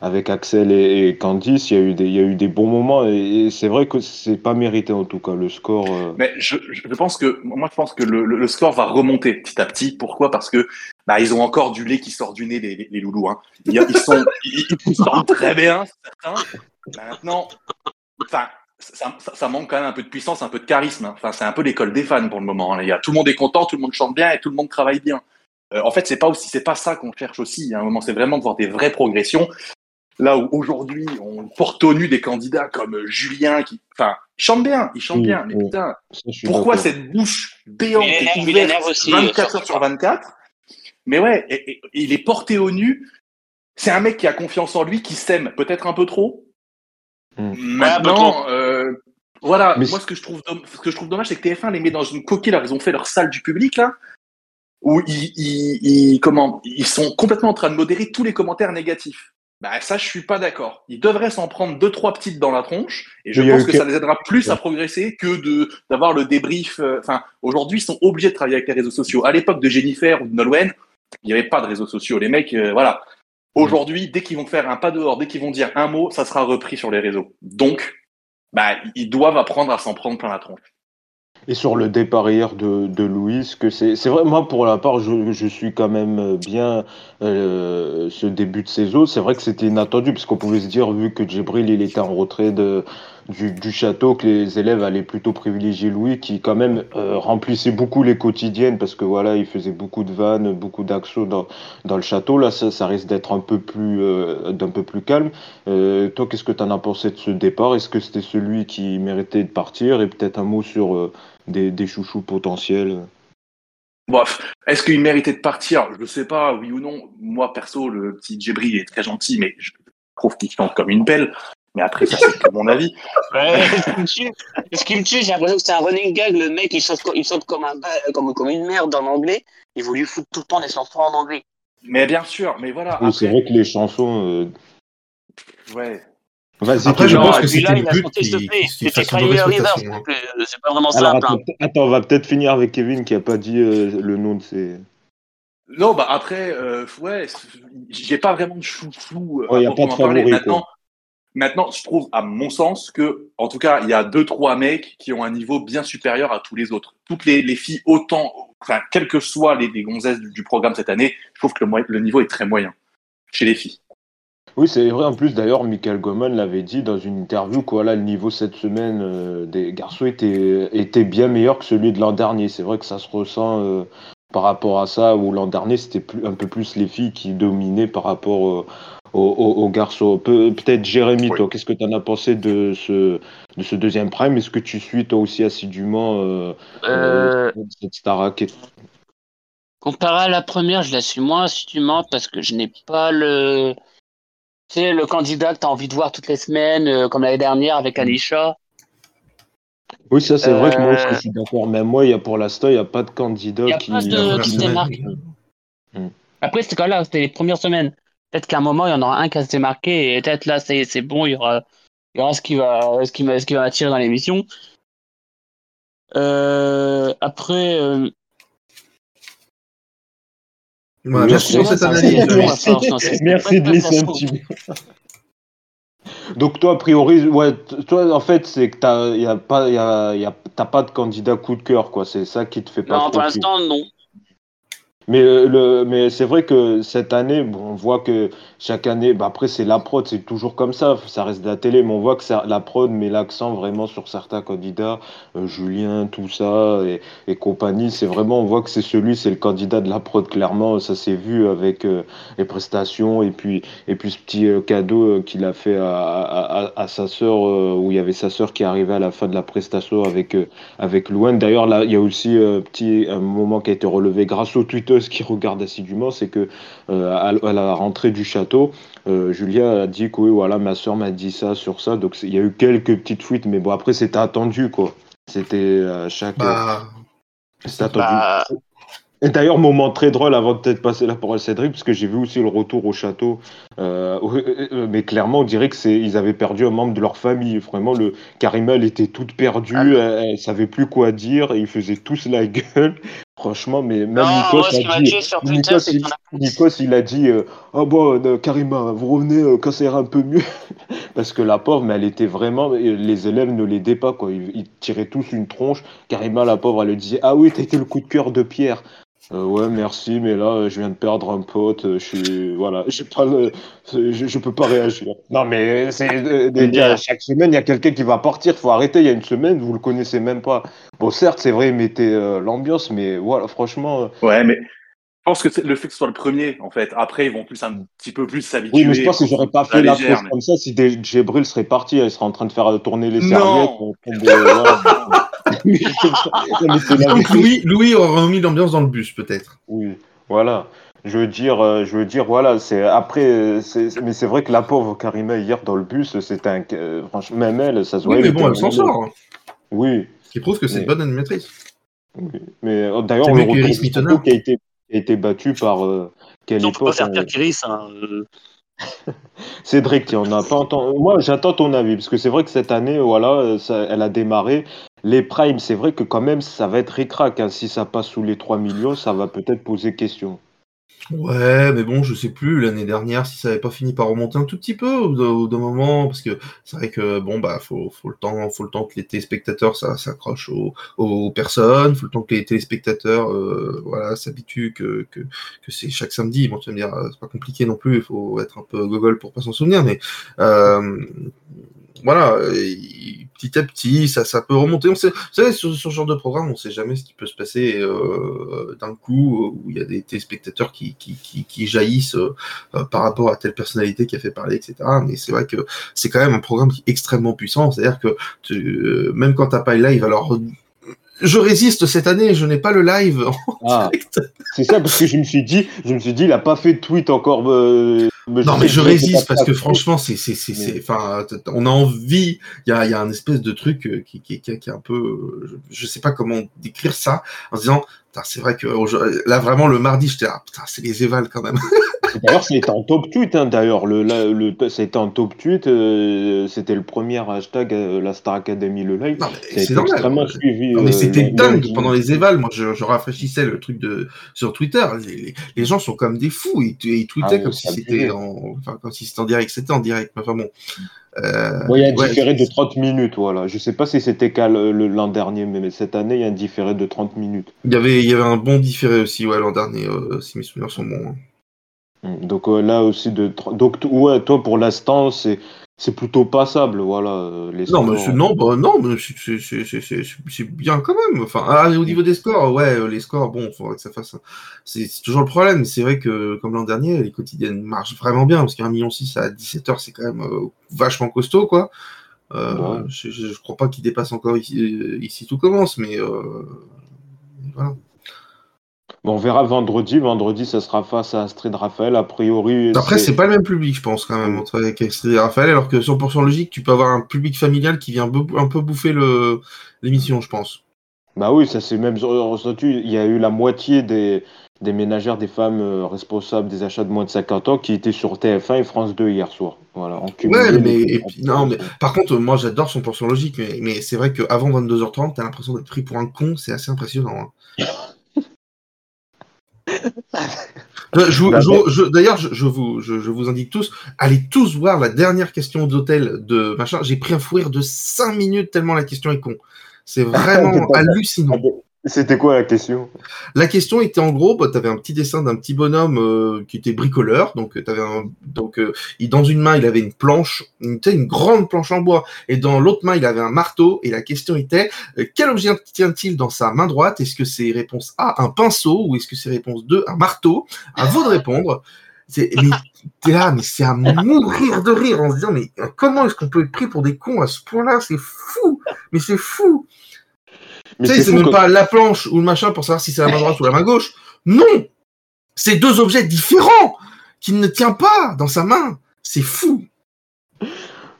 avec Axel et, Candice. Il y, a eu des, il y a eu des bons moments et, c'est vrai que c'est pas mérité en tout cas le score. Mais je, je, pense que moi je pense que le, le, score va remonter petit à petit. Pourquoi? Parce que bah, ils ont encore du lait qui sort du nez, les, les, loulous. Hein. Ils, sont, ils, sont très bien, certains. Maintenant, enfin, ça, ça, manque quand même un peu de puissance, un peu de charisme. Hein. Enfin, c'est un peu l'école des fans pour le moment. Hein, les gars. Tout le monde est content, tout le monde chante bien et tout le monde travaille bien. Euh, en fait, c'est pas aussi, c'est pas ça qu'on cherche aussi. À un moment, c'est vraiment de voir des vraies progressions. Là où aujourd'hui, on porte au nu des candidats comme Julien, qui, enfin, il chante bien, il chante bien, mais putain, pourquoi cette bouche béante est ouverte 24 heures sur 24 Mais ouais, il est porté au nu. C'est un mec qui a confiance en lui, qui s'aime peut-être un peu trop. Hmm. Maintenant, euh, voilà, moi ce que je trouve, ce que je trouve dommage, c'est que TF1 les met dans une coquille. Là, ils ont fait leur salle du public là, où ils, ils, comment, ils sont complètement en train de modérer tous les commentaires négatifs. Bah ça, je suis pas d'accord. Ils devraient s'en prendre deux trois petites dans la tronche, et je pense que ça les aidera plus à progresser que de d'avoir le débrief. Euh, enfin, aujourd'hui, ils sont obligés de travailler avec les réseaux sociaux. À l'époque de Jennifer ou de Nolwenn, il n'y avait pas de réseaux sociaux. Les mecs, euh, voilà. Aujourd'hui, dès qu'ils vont faire un pas dehors, dès qu'ils vont dire un mot, ça sera repris sur les réseaux. Donc, bah, ils doivent apprendre à s'en prendre plein la tronche. Et sur le départ hier de, de Louis, que c'est, c'est vrai, moi pour la part, je, je suis quand même bien euh, ce début de saison. C'est vrai que c'était inattendu, parce qu'on pouvait se dire, vu que Djibril il était en retrait de, du, du, château, que les élèves allaient plutôt privilégier Louis, qui quand même euh, remplissait beaucoup les quotidiennes, parce que voilà, il faisait beaucoup de vannes, beaucoup d'axos dans, dans le château. Là, ça, ça risque d'être un peu plus, euh, d'un peu plus calme. Euh, toi, qu'est-ce que tu en as pensé de ce départ? Est-ce que c'était celui qui méritait de partir? Et peut-être un mot sur euh, des, chouchous potentiels Bref, est-ce qu'il méritait de partir? Je ne sais pas, oui ou non. Moi, perso, le petit Djebri est très gentil, mais je trouve qu'il chante comme une pelle. Mais après, ça, c'est que mon avis. ce qui me tue, j'ai l'impression que c'est un running gag. Le mec, il chante, il comme, un, comme, comme une merde en anglais. Il voulait foutre tout le temps des chansons en anglais. Mais bien sûr, mais voilà. C'est vrai que les chansons. Euh, ouais. Après, je pense que c'était le but C'était Crimea River, c'est pas vraiment simple. Attends, on va peut-être finir avec Kevin qui a pas dit euh, le nom de ses. Non, bah après, euh, ouais, j'ai pas vraiment de chou-chou euh, à parler. Maintenant, maintenant, je trouve, à mon sens, que, en tout cas, il y a deux, trois mecs qui ont un niveau bien supérieur à tous les autres. Toutes les, les filles, autant, enfin, quelles que soient les, gonzesses du, programme cette année, je trouve que le, niveau est très moyen chez les filles. Oui, c'est vrai. En plus, d'ailleurs, Michael Goman l'avait dit dans une interview que le niveau cette semaine euh, des garçons était, était bien meilleur que celui de l'an dernier. C'est vrai que ça se ressent euh, par rapport à ça, où l'an dernier, c'était un peu plus les filles qui dominaient par rapport euh, aux, garçons. Peut-être Jérémy, toi, qu'est-ce que tu en as pensé de ce, de ce deuxième prime? Est-ce que tu suis toi aussi assidûment cette Starac Comparé à la première, je la suis moins assidûment parce que je n'ai pas le c'est le candidat que tu as envie de voir toutes les semaines, euh, comme l'année dernière avec mm. Anisha. Oui, ça c'est vrai que moi aussi je suis d'accord. Mais moi, il y a pour l'instant, il n'y a pas de candidat qui, pas de, qui se démarque. Mm. Après, c'était là, c'était les premières semaines. Peut-être qu'à un moment, il y en aura un qui va se démarquer et peut-être là, c'est bon, il y aura, il y aura ce qui va, ce qui, ce qui va attirer dans l'émission. Euh, après, euh, merci pour cette analyse. Merci, de laisser un petit peu. Donc toi, a priori, ouais, toi, en fait, c'est que t'as, y a pas, y a, y a, pas de candidat coup de cœur, quoi. C'est ça qui te fait pas. Non, pour l'instant, non. Mais, euh, le, mais c'est vrai que cette année, bon, on voit que chaque année, bah après c'est la prod, c'est toujours comme ça, ça reste de la télé, mais on voit que la prod met l'accent vraiment sur certains candidats, euh, Julien, tout ça et, et compagnie. C'est vraiment, on voit que c'est celui, c'est le candidat de la prod clairement. Ça s'est vu avec euh, les prestations et puis et puis ce petit cadeau qu'il a fait à, à, à sa sœur, où il y avait sa sœur qui arrivait à la fin de la prestation avec avec Louane. D'ailleurs là, il y a aussi un petit un moment qui a été relevé grâce au Twitter ce qui regarde assidûment, c'est que euh, à, la rentrée du château, euh, Julia a dit que oui, voilà, ma soeur m'a dit ça sur ça. Donc il y a eu quelques petites fuites, mais bon, après, c'était attendu, quoi. C'était euh, chaque. Bah, c'était attendu. Bah, et d'ailleurs, moment très drôle avant de peut-être passer la parole à Cédric, parce que j'ai vu aussi le retour au château. Euh, mais clairement, on dirait que c'est ils avaient perdu un membre de leur famille. Vraiment, le Karima, elle était toute perdue, ah. elle, ne savait plus quoi dire, et ils faisaient tous la gueule. Franchement, mais même Nikos, a dit, Nikos, il, a dit euh, Oh bon, Karima, vous revenez quand ça ira un peu mieux. Parce que la pauvre, mais elle était vraiment. Les élèves ne l'aidaient pas, quoi. Ils, ils, tiraient tous une tronche. Karima, la pauvre, elle disait Ah oui, t'as été le coup de cœur de Pierre. Euh, ouais, merci, mais là, je viens de perdre un pote. Je suis, voilà, j'ai pas le, je, je, peux pas réagir. Non, mais c'est euh, chaque semaine, il y a quelqu'un qui va partir. Faut arrêter. Il y a une semaine, vous le connaissez même pas. Bon, certes, c'est vrai, mettez euh, l'ambiance, mais voilà, franchement. Ouais, mais je pense que le fait que ce soit le premier, en fait. Après, ils vont plus un petit peu plus s'habituer. Oui, mais je pense que j'aurais pas fait la pause comme ça si Gébril serait parti. Elle serait en train de faire tourner les serviettes. Louis, Louis aura remis l'ambiance dans le bus, peut-être. Oui, voilà. Je veux dire, euh, je veux dire, voilà, c'est après, mais c'est vrai que la pauvre Karima hier dans le bus, c'était un, euh, franchement, même elle, ça se voit. Oui, mais bon, elle s'en sort. Hein. Oui. Ce qui prouve que c'est une bonne animatrice. Oui. Mais euh, d'ailleurs, le retour qui a été, a été battu par euh, quelle époque pas faire pire hein. Cédric, on n'a pas entendu. Moi, j'attends ton avis parce que c'est vrai que cette année, voilà, elle a démarré. Les primes, c'est vrai que quand même, ça va être ricrac. Hein. Si ça passe sous les 3 millions, ça va peut-être poser question. Ouais, mais bon, je sais plus l'année dernière si ça avait pas fini par remonter un tout petit peu au, d'un moment, parce que c'est vrai que bon bah faut, le temps, faut le temps que les téléspectateurs ça s'accroche aux, personnes, faut le temps que les téléspectateurs euh, voilà s'habituent que, que, c'est chaque samedi. Bon, tu vas me dire c'est pas compliqué non plus, il faut être un peu gogol pour pas s'en souvenir, mais euh, voilà, petit à petit, ça, peut remonter. On sait, vous savez, sur, ce genre de programme, on ne sait jamais ce qui peut se passer euh, d'un coup, où il y a des téléspectateurs qui, qui, qui, jaillissent euh, par rapport à telle personnalité qui a fait parler, etc. Mais c'est vrai que c'est quand même un programme qui est extrêmement puissant. C'est-à-dire que euh, même quand tu n'as pas live, alors je résiste cette année, je n'ai pas le live ah, C'est ça parce que je me suis dit, je me suis dit, il a pas fait de tweet encore non, mais je résiste parce que franchement, c'est, c'est, c'est, enfin, on a envie. Il y a, y a un espèce de truc euh, qui, qui, qui, est un peu, je, sais pas comment décrire ça, en se disant, c'est vrai que là vraiment le mardi, j'étais là, putain, c'est les évals quand même. D'ailleurs, c'était en top tweet. Hein, D'ailleurs, le, le, c'était en top tweet. Euh, c'était le premier hashtag euh, la Star Academy le live. C'est extrêmement suivi. mais c'était dingue pendant les évals. Moi, je, je, rafraîchissais le truc de sur Twitter. Les, les gens sont comme des fous. Ils, ils tweetaient ah comme si c'était en, enfin, comme si c'était en direct. C'était en direct. Enfin bon. Euh, il y a un différé de 30 minutes, voilà. Je sais pas si c'était qu'à l'an dernier, mais cette année, il y a un différé de 30 minutes. Il y avait, il y avait un bon différé aussi, ouais, l'an dernier, euh, si mes souvenirs sont bons. Hein. Hum, donc euh, là aussi, de donc ouais, toi pour l'instant, c'est c'est plutôt passable, voilà. Euh, les non, mais non, bah, non, mais c'est bien quand même. Enfin, ah, au niveau des scores, ouais, euh, les scores, bon, faudrait que ça fasse. C'est toujours le problème. C'est vrai que, comme l'an dernier, les quotidiennes marchent vraiment bien, parce qu'un million six à 17h, c'est quand même euh, vachement costaud, quoi. je, je, crois pas qu'il dépasse encore ici, ici, tout commence, mais voilà on verra vendredi. Vendredi, ça sera face à Astrid Raphaël. A priori. Après, c'est pas le même public, je pense, quand même, entre avec Astrid Raphaël. Alors que 100% logique, tu peux avoir un public familial qui vient un peu bouffer l'émission, je pense. Bah oui, ça s'est même ressenti. Il y a eu la moitié des, des ménagères, des femmes euh, responsables des achats de moins de 50 ans qui étaient sur TF1 et France 2 hier soir. Voilà, ouais, mais, non, mais par contre, moi j'adore 100% logique, mais, mais c'est vrai qu'avant 22h30, t'as l'impression d'être pris pour un con, c'est assez impressionnant. Hein. D'ailleurs, je, vous, je, vous indique tous, allez tous voir la dernière question d'hôtel de machin. J'ai pris un fou rire de 5 minutes tellement la question est con. C'est vraiment hallucinant. C'était quoi la question? La question était en gros, bah, tu avais un petit dessin d'un petit bonhomme euh, qui était bricoleur, donc euh, avais un, donc euh, dans une main il avait une planche, une, une grande planche en bois, et dans l'autre main il avait un marteau. Et la question était quel objet tient-il dans sa main droite? Est-ce que c'est réponse A un pinceau ou est-ce que c'est réponse 2 un marteau? À vous de répondre. C'est t'es là, mais c'est à mourir de rire en se disant mais comment est-ce qu'on peut être pris pour des cons à ce point-là? C'est fou, mais c'est fou. Tu sais, c'est même pas la planche ou le machin pour savoir si c'est la main droite ou la main gauche. Non C'est deux objets différents qu'il ne tient pas dans sa main. C'est fou.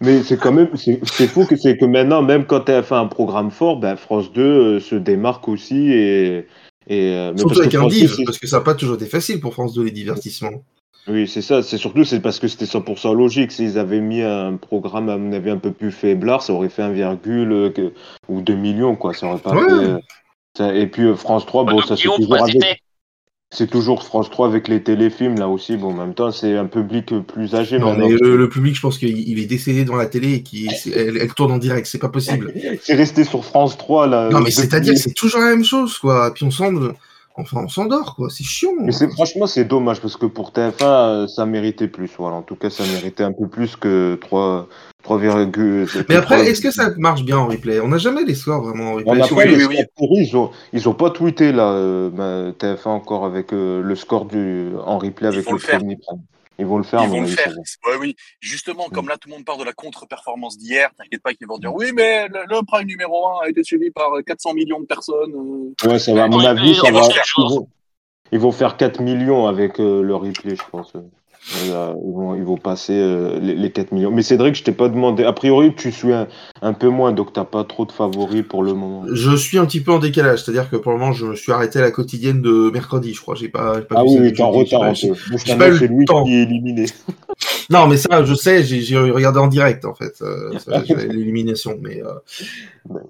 Mais c'est quand même, c'est fou que c'est que maintenant, même quand tu as fait un programme fort, ben France 2 euh, se démarque aussi et. et euh, Surtout avec un div, parce que ça n'a pas toujours été facile pour France 2 les divertissements. Oui, c'est ça. C'est surtout c'est parce que c'était 100% logique. S'ils avaient mis un programme, à mon avis, un peu plus faiblard, ça aurait fait 1, euh, ou 2 millions, quoi. Ça aurait pas fait, euh, Et puis euh, France 3, bon, ça c'est toujours avec... C'est toujours France 3 avec les téléfilms, là aussi. Bon, en même temps, c'est un public plus âgé. Non, mais le, public, je pense qu'il est décédé dans la télé et qu'il elle, tourne en direct. C'est pas possible. c'est resté sur France 3, là. Non, mais c'est-à-dire c'est toujours la même chose, quoi. Puis on semble Enfin, on s'endort, quoi. C'est chiant. Mais c'est, franchement, c'est dommage parce que pour TF1, ça méritait plus. Voilà. En tout cas, ça méritait un peu plus que 3, 3, Mais après, est-ce que ça marche bien en replay? On n'a jamais les scores vraiment en replay. ils, ont, ils ont pas tweeté là, euh, bah, TF1 encore avec euh, le score du, en replay avec le, premier ils vont le faire. Ils vont le faire. Ouais, oui. Justement, comme mm. là, tout le monde parle de la contre-performance d'hier, t'inquiète pas qu'ils vont dire oui, mais le, Prime numéro 1 a été suivi par 400 millions de personnes. Euh. Ouais, ça va. À mon avis, ça va. Ils vont, faire 4 millions avec euh, le replay, je pense. Euh, ils, vont, ils vont passer les, 4 millions. Mais Cédric, je t'ai pas demandé. A priori, tu suis un, peu moins, donc t'as pas trop de favoris pour le moment. Je suis un petit peu en décalage, c'est-à-dire que pour le moment, je me suis arrêté à la quotidienne de mercredi, je crois. J'ai pas, pas ah oui, t'es en retard un peu. J'ai pas eu le temps. Qui est éliminé. non, mais ça, je sais, j'ai regardé en direct en fait, euh, l'élimination, mais. Euh,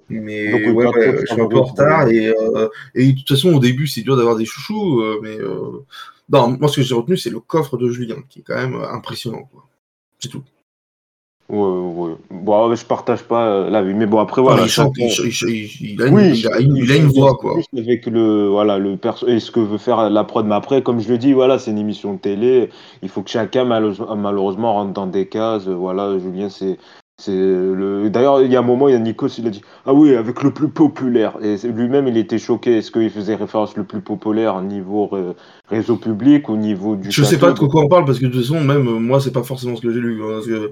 mais ouais, je suis un peu en retard et, euh, et de toute façon, au début, c'est dur d'avoir des chouchous, mais. Non, moi, ce que j'ai retenu, c'est le coffre de Julien, qui est quand même impressionnant. C'est tout. Ouais, ouais. Bon, je partage pas euh, la vue, mais bon, après, voilà. il, a une, voix, quoi. Avec le, voilà, le perso et ce que veut faire la prod, mais après, comme je le dis, voilà, c'est une émission de télé, il faut que chacun, malheureusement, rentre dans des cases, voilà, Julien, c'est, c'est le... D'ailleurs, il y a un moment, il y a Nikos, il a dit Ah oui, avec le plus populaire. Et lui-même, il était choqué. Est-ce qu'il faisait référence le plus populaire niveau réseau public ou niveau du. Je sais pas de quoi on parle parce que de toute façon, même moi, c'est pas forcément ce que j'ai lu. Hein, parce que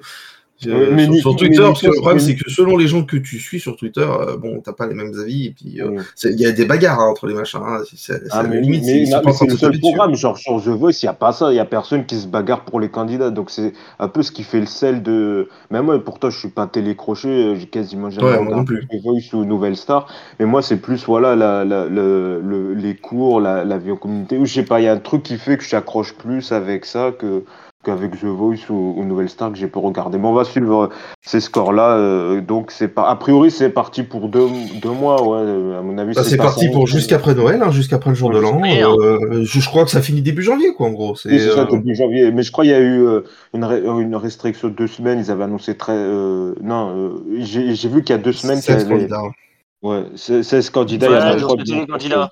sur, Twitter, parce que le problème, c'est que selon les gens que tu suis sur Twitter, euh, bon, t'as pas les mêmes avis, et puis euh, il y a des bagarres hein, entre les machins. Hein, c'est ah, mais, limite, c'est le seul programme, genre sur The Voice, il n'y a pas ça, il n'y a personne qui se bagarre pour les candidats, donc c'est un peu ce qui fait le sel de. Même moi, pourtant, je suis pas télécroché, j'ai quasiment jamais ouais, regardé The Voice ou Nouvelle Star, mais moi, c'est plus, voilà, la, la, le, les cours, la, la vie en communauté, ou je sais pas, il y a un truc qui fait que je j'accroche plus avec ça que qu'avec The Voice ou, Nouvelle Star que j'ai pu regarder. Mais on va suivre euh, ces scores-là. Euh, donc c'est pas a priori c'est parti pour deux, deux, mois. Ouais, à mon avis. Bah, c'est parti pour jusqu'après Noël, hein, jusqu'après le jour de l'an. Euh, je, crois que ça finit début janvier, quoi, en gros. C'est ça, début janvier. Mais je crois qu'il y a eu une, une, restriction de deux semaines. Ils avaient annoncé très. non, j'ai vu qu'il y a deux semaines. 16 candidats. Ouais, 16 candidats. il y a candidats.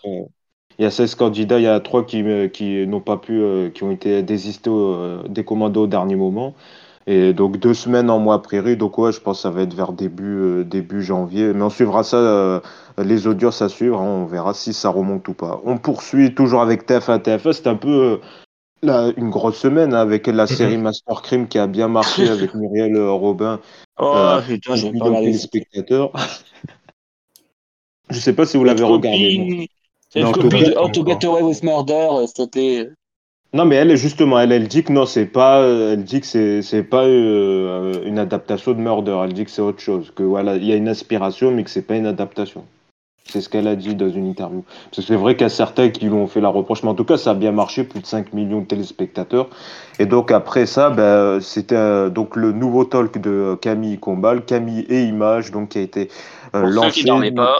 Il y a 16 candidats, il y a 3 qui, euh, qui n'ont pas pu, euh, qui ont été désistés, euh, des commandos au dernier moment. Et donc deux semaines en mois prairie, donc ouais, je pense que ça va être vers début, début janvier. Mais on suivra ça, les audiences à suivre, hein, on verra si ça remonte ou pas. On poursuit toujours avec TF1, TF1, c'est un peu une grosse semaine hein, avec la série Master Crime qui a bien marché avec Muriel Robin. Oh putain, j'ai pas spectateurs. je sais pas si vous l'avez regardé. C'est une copie de How to Get Away with Murder, euh, s'il te plaît. Non, mais elle, justement, elle, elle dit que non, c'est pas, elle dit que c'est, c'est pas euh, une adaptation de Murder. Elle dit que c'est autre chose. Que voilà, il y a une inspiration, mais que c'est pas une adaptation. C'est ce qu'elle a dit dans une interview. Parce que c'est vrai qu'il y a certains qui lui ont fait la reproche, mais en tout cas, ça a bien marché, plus de 5 millions de téléspectateurs. Et donc, après ça, ben, c'était euh, donc le nouveau talk de Camille Combal, Camille et Images, donc qui a été lancé. Ceux qui pas.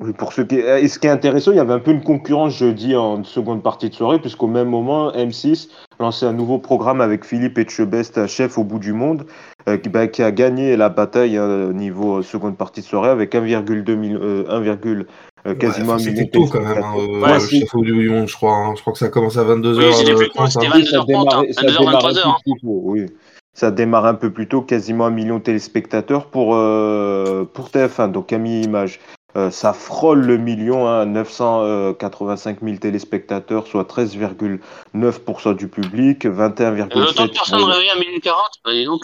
Oui, pour ceux qui... Et ce qui est intéressant, il y avait un peu une concurrence jeudi en seconde partie de soirée, puisqu'au même moment, M6 lançait un nouveau programme avec Philippe Etchebest, chef au bout du monde, euh, qui, bah, qui, a gagné la bataille au hein, niveau euh, seconde partie de soirée avec 1,2 million, euh, 1, quasiment ouais, C'était tôt quand même, hein, ouais, le chef au bout du monde, je crois. Hein. Je crois que ça commence à 22h. Oui, c'était plus c'était 22h30, 22h23h. Oui ça démarre un peu plus tôt, quasiment un million de téléspectateurs pour, euh, pour TF1, donc Camille Image. Euh, ça frôle le million, hein, 985 000 téléspectateurs, soit 13,9% du public, 21,7%. Autant de personnes réveillées à 1040, donc.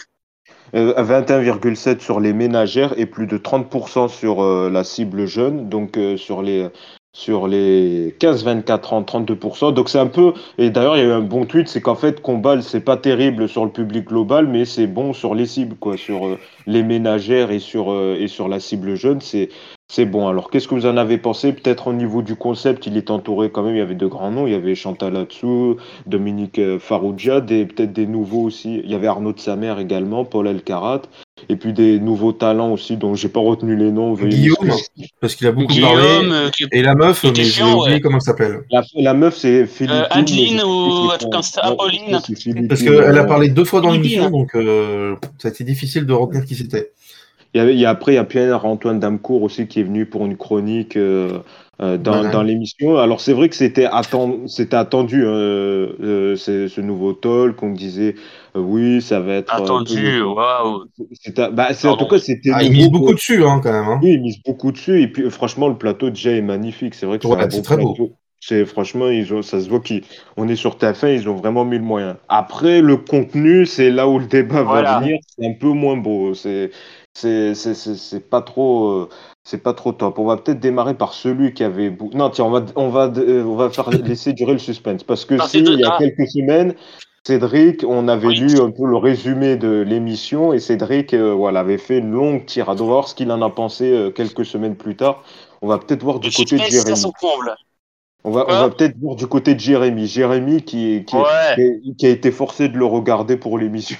21,7 euh, sur les ménagères et plus de 30% sur euh, la cible jeune, donc sur les sur les 15-24 ans, 32%. Donc c'est un peu, et d'ailleurs il y a eu un bon tweet, c'est qu'en fait Combal c'est pas terrible sur le public global, mais c'est bon sur les cibles, quoi, sur les ménagères et sur, et sur la cible jeune. C'est c'est bon. Alors, qu'est-ce que vous en avez pensé? Peut-être au niveau du concept, il est entouré quand même. Il y avait de grands noms. Il y avait Chantal Latsou, Dominique euh, Farrugia, peut-être des nouveaux aussi. Il y avait Arnaud de Samer également, Paul Elkarat. Et puis des nouveaux talents aussi dont j'ai pas retenu les noms. Guillaume, parce qu'il a beaucoup parlé. Euh, et la meuf, mais j'ai oublié comment elle s'appelle. La, meuf, c'est Philippe. Euh, Adeline ou un truc comme ça, Apolline. Parce qu'elle a parlé deux fois dans l'émission, donc ça a été difficile de retenir qui c'était. Il y, a, après, il y a Pierre-Antoine Damcourt aussi qui est venu pour une chronique euh, euh, dans, l'émission. Alors, c'est vrai que c'était attendu, hein, euh, ce nouveau talk. On disait, oui, ça va être. Attendu, waouh! Bah, en tout cas, c'était. Ah, ils misent beaucoup dessus, hein, quand même. Hein. Oui, ils misent beaucoup dessus. Et puis, franchement, le plateau déjà est magnifique. C'est vrai que c'est très beau. C'est franchement, ils ont, ça se voit qu'on est sur TF1, ils ont vraiment mis le moyen. Après, le contenu, c'est là où le débat va venir. C'est un peu moins beau. C'est c'est pas trop euh, c'est pas trop top. On va peut-être démarrer par celui qui avait non tiens on va on va euh, on va faire laisser durer le suspense parce que si il y a quelques semaines Cédric, on avait lu un peu le résumé de l'émission et Cédric euh, voilà, avait fait une longue tirade. On va voir ce qu'il en a pensé quelques semaines plus tard. On va peut-être voir du côté de Jérémy. On va, on va peut-être voir du côté de Jérémy. Jérémy qui, qui, qui, a été forcé de le regarder pour l'émission.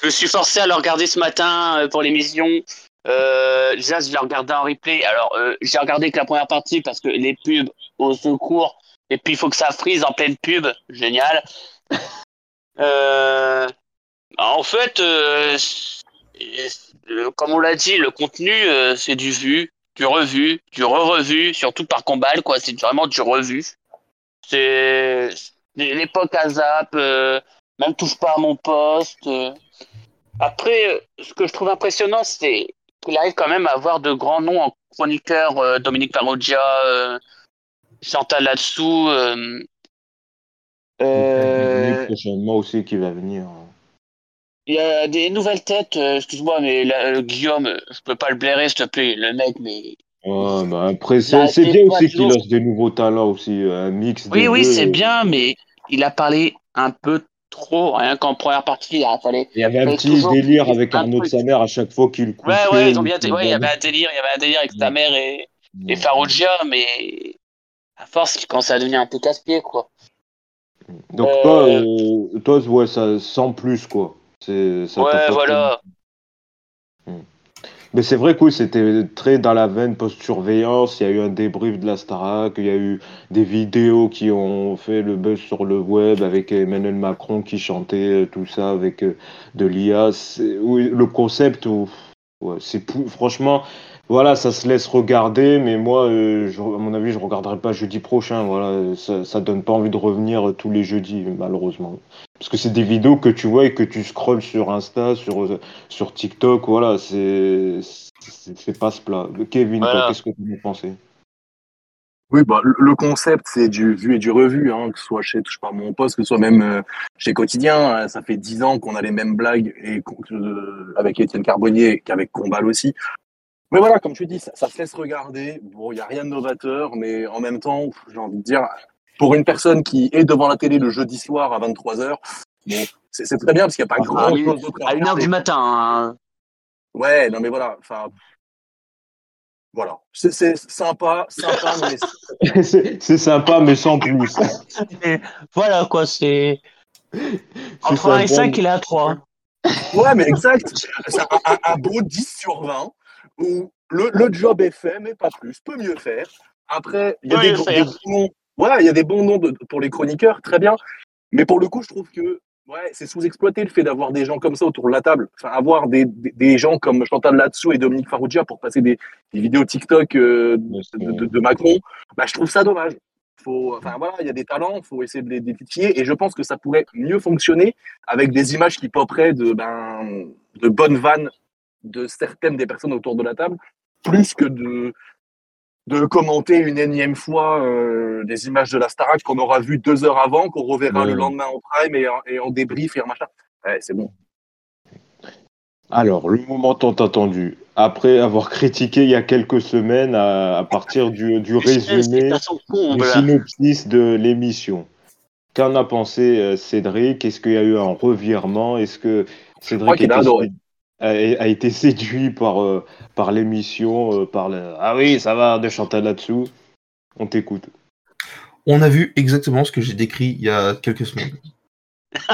Je me suis forcé à le regarder ce matin euh, pour l'émission. Euh, déjà, je l'ai regardé en replay. Alors, euh, j'ai regardé que la première partie parce que les pubs au secours, et puis il faut que ça frise en pleine pub. Génial. Euh, en fait, comme on l'a dit, le contenu, c'est du vu, du revu, du re-revu, surtout par Combal, quoi. C'est vraiment du revu. C'est l'époque ASAP, même touche pas à mon poste. Après, ce que je trouve impressionnant, c'est qu'il arrive quand même à avoir de grands noms en chroniqueur, euh, Dominique Paroggia, euh, Chantal Latsou. Euh, euh, prochainement aussi qui va venir. Il y a des nouvelles têtes, euh, excuse-moi, mais Guillaume, je peux pas le blairer, s'il te plaît, le mec, mais. Ouais, bah après, c'est bien aussi qu'il lance des nouveaux talents aussi, un mix. Oui, oui, c'est bien, mais il a parlé un peu trop, rien qu'en première partie, il fallu. Il y avait un petit délire avec Arnaud de sa mère à chaque fois qu'il coupait. Ouais, ouais, ils ont bien. Ouais, il y avait un délire, il y avait un délire avec ta mère et, et Farougia, mais à force, il commence à devenir un peu casse-pied, quoi. Donc toi, euh, euh, toi, ouais, ça sans plus, quoi. ouais, voilà. Mais c'est vrai que c'était très dans la veine post-surveillance. Il y a eu un débrief de la Starac, il y a eu des vidéos qui ont fait le buzz sur le web avec Emmanuel Macron qui chantait euh, tout ça avec euh, de l'IA. Oui, le concept, c'est franchement, voilà, ça se laisse regarder, mais moi, euh, à mon avis, je regarderai pas jeudi prochain. Voilà, ça, ça donne pas envie de revenir tous les jeudis, malheureusement. Parce que c'est des vidéos que tu vois et que tu scrolles sur Insta, sur, sur TikTok, voilà, c'est c'est pas ce plat. Kevin, qu'est-ce que tu en pensé? Oui, bah, le concept, c'est du vu et du revu, hein, que ce soit chez Touche par mon poste, que ce soit même euh, chez Quotidien. Hein, ça fait dix ans qu'on a les mêmes blagues et euh, avec Étienne Carbonnier qu'avec Combal aussi. Mais voilà, comme tu dis, ça, ça se laisse regarder. Bon, il n'y a rien de novateur, mais en même temps, j'ai envie de dire, pour une personne qui est devant la télé le jeudi soir à 23h, c'est très bien parce qu'il n'y a pas ah, grand chose d'autre à À 1h du matin. Hein. Ouais, non mais voilà, enfin. Voilà, c'est sympa, sympa, mais. c'est sympa, mais sans plus. voilà quoi, c'est. Entre 1 et 5, il est à 3. Ouais, mais exact. C'est un, beau 10 sur 20 où le, le, job est fait, mais pas plus. Peut mieux faire. Après, il y a des, des, voilà, il y a des bons noms pour les chroniqueurs, très bien. Mais pour le coup, je trouve que ouais, c'est sous-exploité le fait d'avoir des gens comme ça autour de la table. Enfin, avoir des, des, gens comme Chantal Latsou et Dominique Farrugia pour passer des, des vidéos TikTok euh, de, de, Macron, bah, je trouve ça dommage. Faut, enfin voilà, il y a des talents, il faut essayer de les détitiller et je pense que ça pourrait mieux fonctionner avec des images qui poperaient de, ben, de bonnes vannes de certaines des personnes autour de la table, plus que de, de commenter une énième fois euh, des images de la Starac qu'on aura vu deux heures avant, qu'on reverra le lendemain en prime et en, et en débrief et en machin. Ouais, c'est bon. Alors, le moment tant attendu. Après avoir critiqué il y a quelques semaines à, partir du, du résumé, du synopsis de l'émission. Qu'en a pensé euh, Cédric? Est-ce qu'il y a eu un revirement? Est-ce que Cédric a adoré a, été séduit par, euh, l'émission, euh, par le... Ah oui, ça va, de Chantal là-dessous. On t'écoute. On a vu exactement ce que j'ai décrit il y a quelques semaines.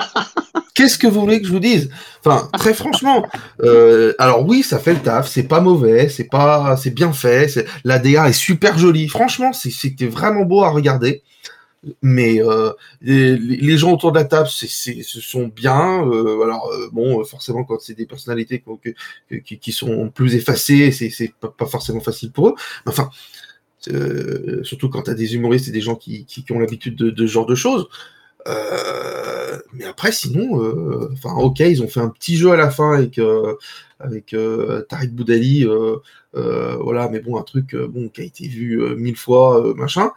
Qu'est-ce que vous voulez que je vous dise? Enfin, très franchement, euh, alors oui, ça fait le taf, c'est pas mauvais, c'est pas, c'est bien fait, la DA est super jolie. Franchement, c'était vraiment beau à regarder mais euh, les, gens autour de la table ce sont bien euh, alors euh, bon forcément quand c'est des personnalités qui, qui, sont plus effacées c'est pas, pas forcément facile pour eux. Enfin surtout quand tu as des humoristes et des gens qui, qui ont l'habitude de, de, ce genre de choses mais après sinon enfin ok ils ont fait un petit jeu à la fin avec avec Tariq Boudali euh, voilà, mais bon, un truc euh, bon qui a été vu euh, mille fois, machin.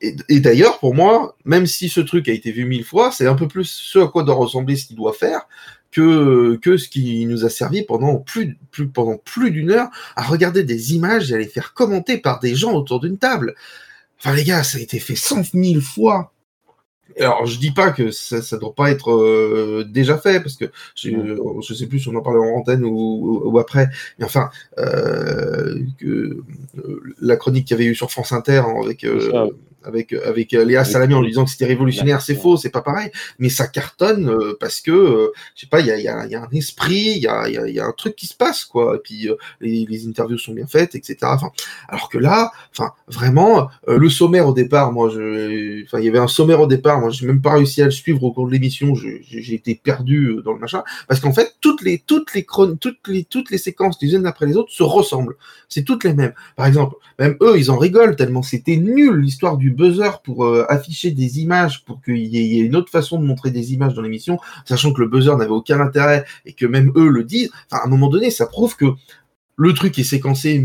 et, d'ailleurs, pour moi, même si ce truc a été vu mille fois, c'est un peu plus ce à quoi doit ressembler ce qu'il doit faire que, que ce qui nous a servi pendant plus, plus, pendant plus d'une heure à regarder des images et à les faire commenter par des gens autour d'une table. Enfin, les gars, ça a été fait cent mille fois alors, je dis pas que ça, ça doit pas être euh, déjà fait, parce que je, je sais plus si on en parlait en antenne ou, ou, après, mais enfin, euh, que, euh, la chronique qu'il y avait eu sur France Inter avec euh, avec avec Léa Salami en lui disant que c'était révolutionnaire, c'est faux, c'est pas pareil, mais ça cartonne parce que je sais pas, il y a, y, a, y a, un esprit, il y a, y a, un truc qui se passe quoi, et puis les, les, interviews sont bien faites, etc. Enfin, alors que là, enfin, vraiment, le sommaire au départ, moi, je, enfin, il y avait un sommaire au départ moi, j'ai même pas réussi à le suivre au cours de l'émission. J'ai été perdu euh, dans le machin parce qu'en fait, toutes les toutes les toutes les toutes les séquences les unes après les autres se ressemblent. C'est toutes les mêmes. Par exemple, même eux, ils en rigolent tellement c'était nul l'histoire du buzzer pour euh, afficher des images pour qu'il y, ait une autre façon de montrer des images dans l'émission, sachant que le buzzer n'avait aucun intérêt et que même eux le disent. À un moment donné, ça prouve que le truc est séquencé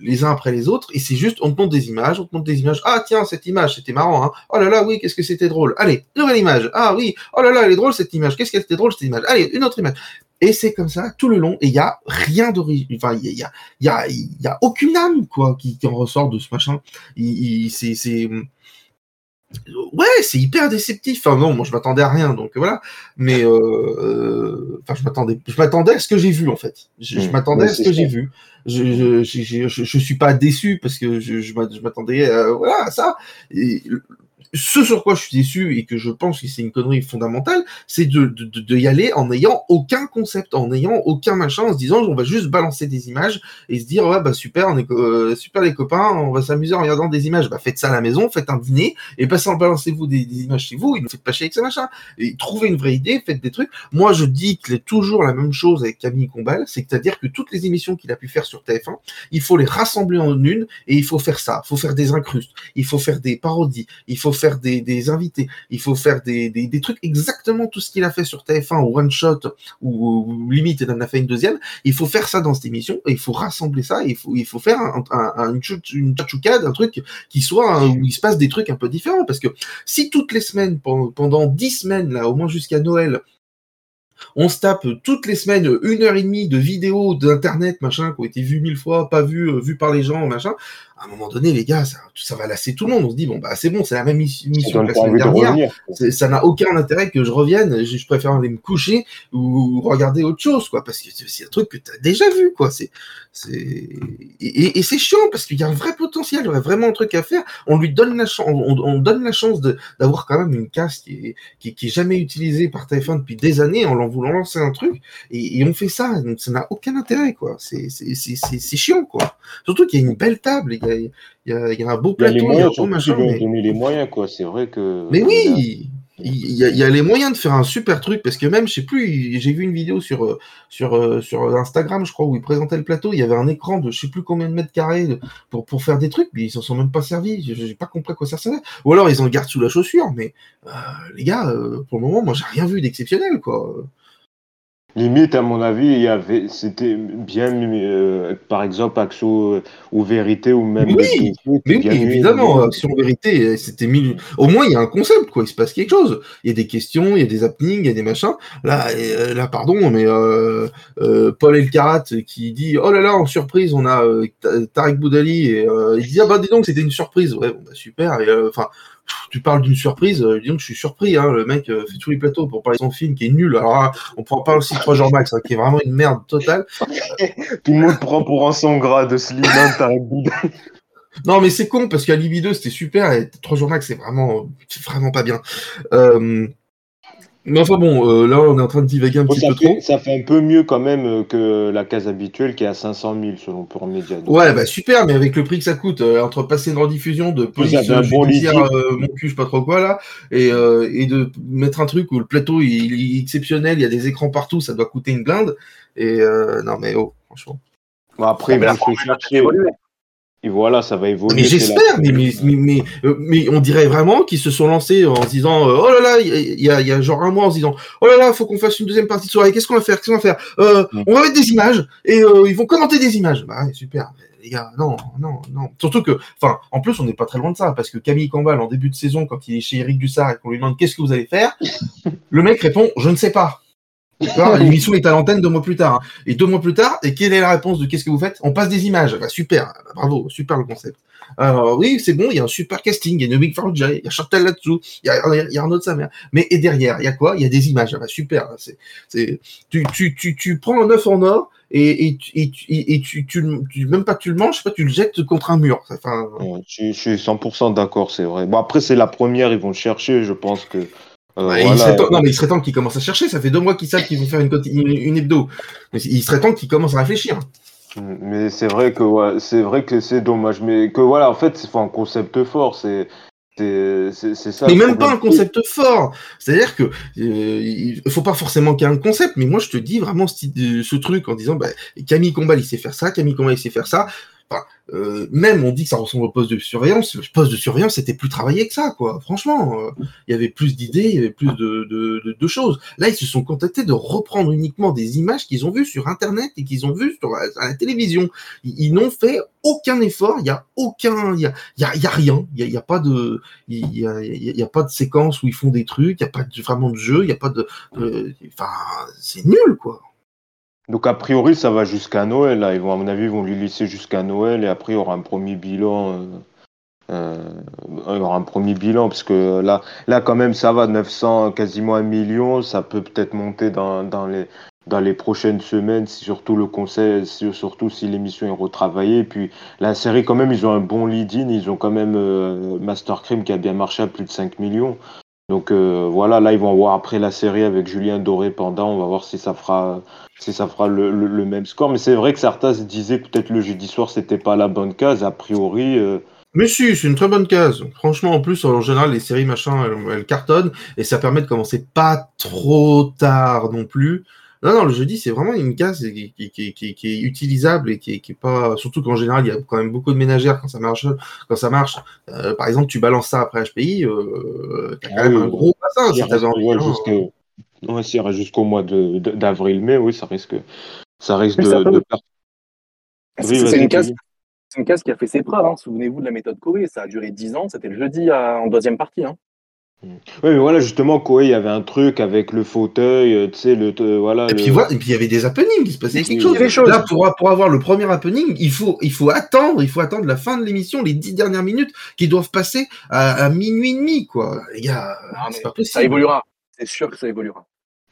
les uns après les autres, et c'est juste, on te montre des images, on te montre des images. Ah tiens, cette image, c'était marrant, hein. Oh là là, oui, qu'est-ce que c'était drôle. Allez, nouvelle image. Ah oui, oh là là, elle est drôle cette image. Qu'est-ce qu'elle était drôle cette image. Allez, une autre image. Et c'est comme ça tout le long, et il y a rien d'original. Enfin, il y a, y, a, y a aucune âme quoi qui, en ressort de ce machin. Il, c'est, c'est ouais, c'est hyper déceptif. Enfin non, moi je m'attendais à rien, donc voilà. Mais euh, euh, enfin, je m'attendais, je m'attendais à ce que j'ai vu en fait. Je, mmh. m'attendais à ce que j'ai vu. Je, je, je, je, suis pas déçu parce que je, je m'attendais à, voilà à ça. Et ce sur quoi je suis déçu et que je pense que c'est une connerie fondamentale, c'est de, de, de, y aller en n'ayant aucun concept, en n'ayant aucun machin, en se disant on va juste balancer des images et se dire ouais bah super, on est euh, super les copains, on va s'amuser en regardant des images. Bah faites ça à la maison, faites un dîner et passez en balancez-vous des, images chez vous, et ne faites pas chier avec ce machin. Et trouvez une vraie idée, faites des trucs. Moi je dis qu'il est toujours la même chose avec Camille Combal, c'est-à-dire que toutes les émissions qu'il a pu faire sur TF1, il faut les rassembler en une et il faut faire ça, il faut faire des incrustes, il faut faire des parodies, il faut faire des, invités, il faut faire des, trucs exactement tout ce qu'il a fait sur TF1 ou One Shot ou, limite il en a fait une deuxième. Il faut faire ça dans cette émission et il faut rassembler ça. il faut il faut faire un, une, une un truc qui soit où il se passe des trucs un peu différents parce que si toutes les semaines pendant dix semaines là au moins jusqu'à Noël on se tape toutes les semaines une heure et demie de vidéos d'internet machin qui ont été vues mille fois, pas vues, euh, vues par les gens machin à un moment donné, les gars, ça, ça, va lasser tout le monde. On se dit, bon, bah, c'est bon, c'est la même mission que la semaine dernière. Ça n'a aucun intérêt que je revienne. Je, préfère aller me coucher ou regarder autre chose, quoi, parce que c'est un truc que tu as déjà vu, quoi. C'est, et, c'est chiant parce qu'il y a un vrai potentiel, il y aurait vraiment un truc à faire. On lui donne la chance, on, donne la chance d'avoir quand même une casse qui est, qui, qui est jamais utilisée par TF1 depuis des années en voulant lancer un truc et, on fait ça. Donc, ça n'a aucun intérêt, quoi. C'est, c'est, c'est, chiant, quoi. Surtout qu'il y a une belle table, les gars il y, a, un beau plateau, il y a, machin. Mais... les moyens, quoi. C'est vrai que. Mais oui, il y, a, les moyens de faire un super truc parce que même, je sais plus, j'ai vu une vidéo sur, sur, sur Instagram, je crois, où ils présentaient le plateau. Il y avait un écran de je sais plus combien de mètres carrés pour, pour faire des trucs, mais ils s'en sont même pas servis. J'ai pas compris à quoi ça servait. Ou alors ils en gardent sous la chaussure, mais euh, les gars, euh, pour le moment, moi j'ai rien vu d'exceptionnel, quoi. Limite, à mon avis, il y avait, c'était bien, euh, par exemple, Action euh, ou Vérité ou même. Oui, mais oui évidemment, Action Vérité, c'était mille... Au moins, il y a un concept, quoi. Il se passe quelque chose. Il y a des questions, il y a des happenings, il y a des machins. Là, euh, là, pardon, mais euh, Paul Elkarat qui dit, oh là là, en surprise, on a Tarek Boudali et il dit, ah bah dis donc, c'était une surprise. Ouais, bon, bah, super. Enfin tu parles d'une surprise, euh, disons que je suis surpris. Hein, le mec euh, fait tous les plateaux pour parler de son film qui est nul. Alors on prend pas aussi 3 jours max, hein, qui est vraiment une merde totale. Tout le monde prend pour un son gras de Slimane, Non, mais c'est con parce qu'à Libido c'était super et 3 jours max c'est vraiment, vraiment pas bien. Euh, mais enfin bon, euh, là on est en train de divaguer un petit peu trop. Ça fait un peu mieux quand même euh, que la case habituelle qui est à 500 000 selon Pure Média. Ouais, bah super, mais avec le prix que ça coûte, euh, entre passer une rediffusion de police judiciaire, mon cul, je sais pas trop quoi là, et, et de mettre un truc où le plateau il, est exceptionnel, il y a des écrans partout, ça doit coûter une blinde. Et non mais oh, franchement. Bon, après, il faut chercher. Et voilà, ça va évoluer. Mais j'espère, mais, mais, mais, euh, mais, on dirait vraiment qu'ils se sont lancés en se disant euh, Oh là là, il y a, y a, genre un mois en se disant Oh là là, faut qu'on fasse une deuxième partie de soirée, qu'est-ce qu'on va faire Qu'est-ce qu'on va faire euh. On va mettre des images et ils vont commenter des images. Bah ouais, super. Les gars, non, non, non. Surtout que, enfin, en plus, on n'est pas très loin de ça, parce que Camille Cambal, en début de saison, quand il est chez Eric Dussard et qu'on lui demande qu'est-ce que vous allez faire, le mec répond Je ne sais pas. L'émission est à l'antenne deux mois plus tard. Hein. Et deux mois plus tard, et quelle est la réponse de qu'est-ce que vous faites? On passe des images. Bah, super, bah, bravo, super le concept. Alors oui, c'est bon, il y a un super casting, il y a Big Farge, il y a Chantal là-dessous, il y a, il y a Arnaud de sa mère. Mais et derrière, il y a quoi? Il y a des images. Bah, super. C'est, tu, tu, tu, tu prends un œuf en or et, et, et, et tu, tu, tu, même pas tu le manges, pas tu le jettes contre un mur. Enfin, je, je suis 100% d'accord, c'est vrai. Bon après c'est la première, ils vont chercher. Je pense que euh, il serait temps, non, mais il serait temps qu'ils commencent à chercher. Ça fait deux mois qu'ils savent qu'ils vont faire une, une, hebdo. Mais il serait temps qu'ils commencent à réfléchir. Mais c'est vrai que ouais, c'est vrai que c'est dommage. Mais que voilà, en fait, c'est un concept fort. C'est c'est ça. Mais même pas un concept fort. C'est-à-dire que euh, il faut pas forcément qu'il y ait un concept, mais moi je te dis vraiment ce, ce truc en disant bah, Camille Combal il sait faire ça, Camille Combal il sait faire ça Enfin, euh, même on dit que ça ressemble au poste de surveillance. Le poste de surveillance c'était plus travaillé que ça, quoi. Franchement, euh, il y avait plus d'idées, il y avait plus de, choses. Là, ils se sont contentés de reprendre uniquement des images qu'ils ont vues sur Internet et qu'ils ont vues sur la, à la télévision. Ils, n'ont fait aucun effort. Il y a aucun, il y a, y y a rien. Il y a, pas de, il y a, pas de séquence où ils font des trucs. Il y a pas vraiment de jeu. Il y a pas de, enfin, c'est nul, quoi. Donc a priori, ça va jusqu'à Noël. Là. Ils vont, à mon avis, ils vont lui laisser jusqu'à Noël et après il y aura un premier bilan. Euh, euh, il y aura un premier bilan parce que là, là quand même, ça va 900, quasiment un million. Ça peut peut-être monter dans, dans, les dans les prochaines semaines, si surtout le conseil, surtout si l'émission est retravaillée. Puis la série, quand même, ils ont un bon lead-in. Ils ont quand même euh, qui a bien marché à plus de 5 millions. Donc euh, voilà, là ils vont voir après la série avec Julien Doré pendant, on va voir si ça fera si ça fera le, même score. Mais c'est vrai que certains se disaient peut-être le jeudi soir c'était pas la bonne case. A priori. Euh, mais si, c'est une très bonne case. Franchement, en plus, en général, les séries machin, elles cartonnent et ça permet de commencer pas trop tard non plus. Non, non, le jeudi, c'est vraiment une case qui, est utilisable et qui est, pas. Surtout qu'en général, il y a quand même beaucoup de ménagères quand ça marche. Quand ça marche, euh, par exemple, tu balances ça après HPI, euh, t'as quand même un gros bassin si t'avais envie. Ouais, s'il reste jusqu'au mois d'avril-mai, oui, ça risque, ça risque de, C'est une case. une case qui a fait ses preuves. Hein. Souvenez-vous de la méthode Corée, ça a duré 10 ans, c'était le jeudi en deuxième partie. Hein. Oui, mais voilà, justement, Koei, il y avait un truc avec le fauteuil, euh, tu sais, le, voilà. Et puis voilà, et puis il y avait des happenings, il se passait quelque chose. Là, pour, pour avoir le premier happening, il faut, il faut attendre, il faut attendre la fin de l'émission, les dix dernières minutes qui doivent passer à, minuit et demi, quoi. Les gars, c'est pas possible. Ça évoluera. C'est sûr que ça évoluera.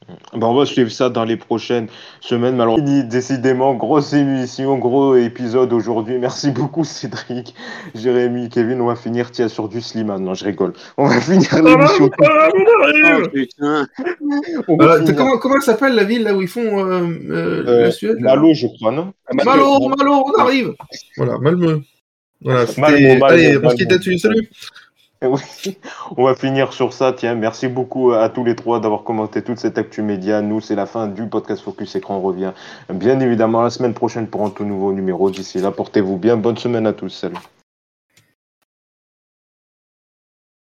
Ben, on va suivre ça dans les prochaines semaines. Alors, décidément, grosse émission, gros épisode aujourd'hui. Merci beaucoup, Cédric, Jérémy, Kevin. On va finir tiens, sur du Slimane. Non, je rigole. On va finir ah, l'émission. Ah, euh, comment, comment s'appelle la ville là où ils font euh, euh, la Suède Malo, je crois, non? Malo, Malo, on arrive. Voilà, Malmö. Voilà, Allez, on se quitte là-dessus. Salut. On va finir sur ça. Tiens, merci beaucoup à tous les trois d'avoir commenté toute cette actu média. Nous, c'est la fin du podcast Focus Écran. On revient bien évidemment la semaine prochaine pour un tout nouveau numéro. D'ici là, portez-vous bien. Bonne semaine à tous. Salut.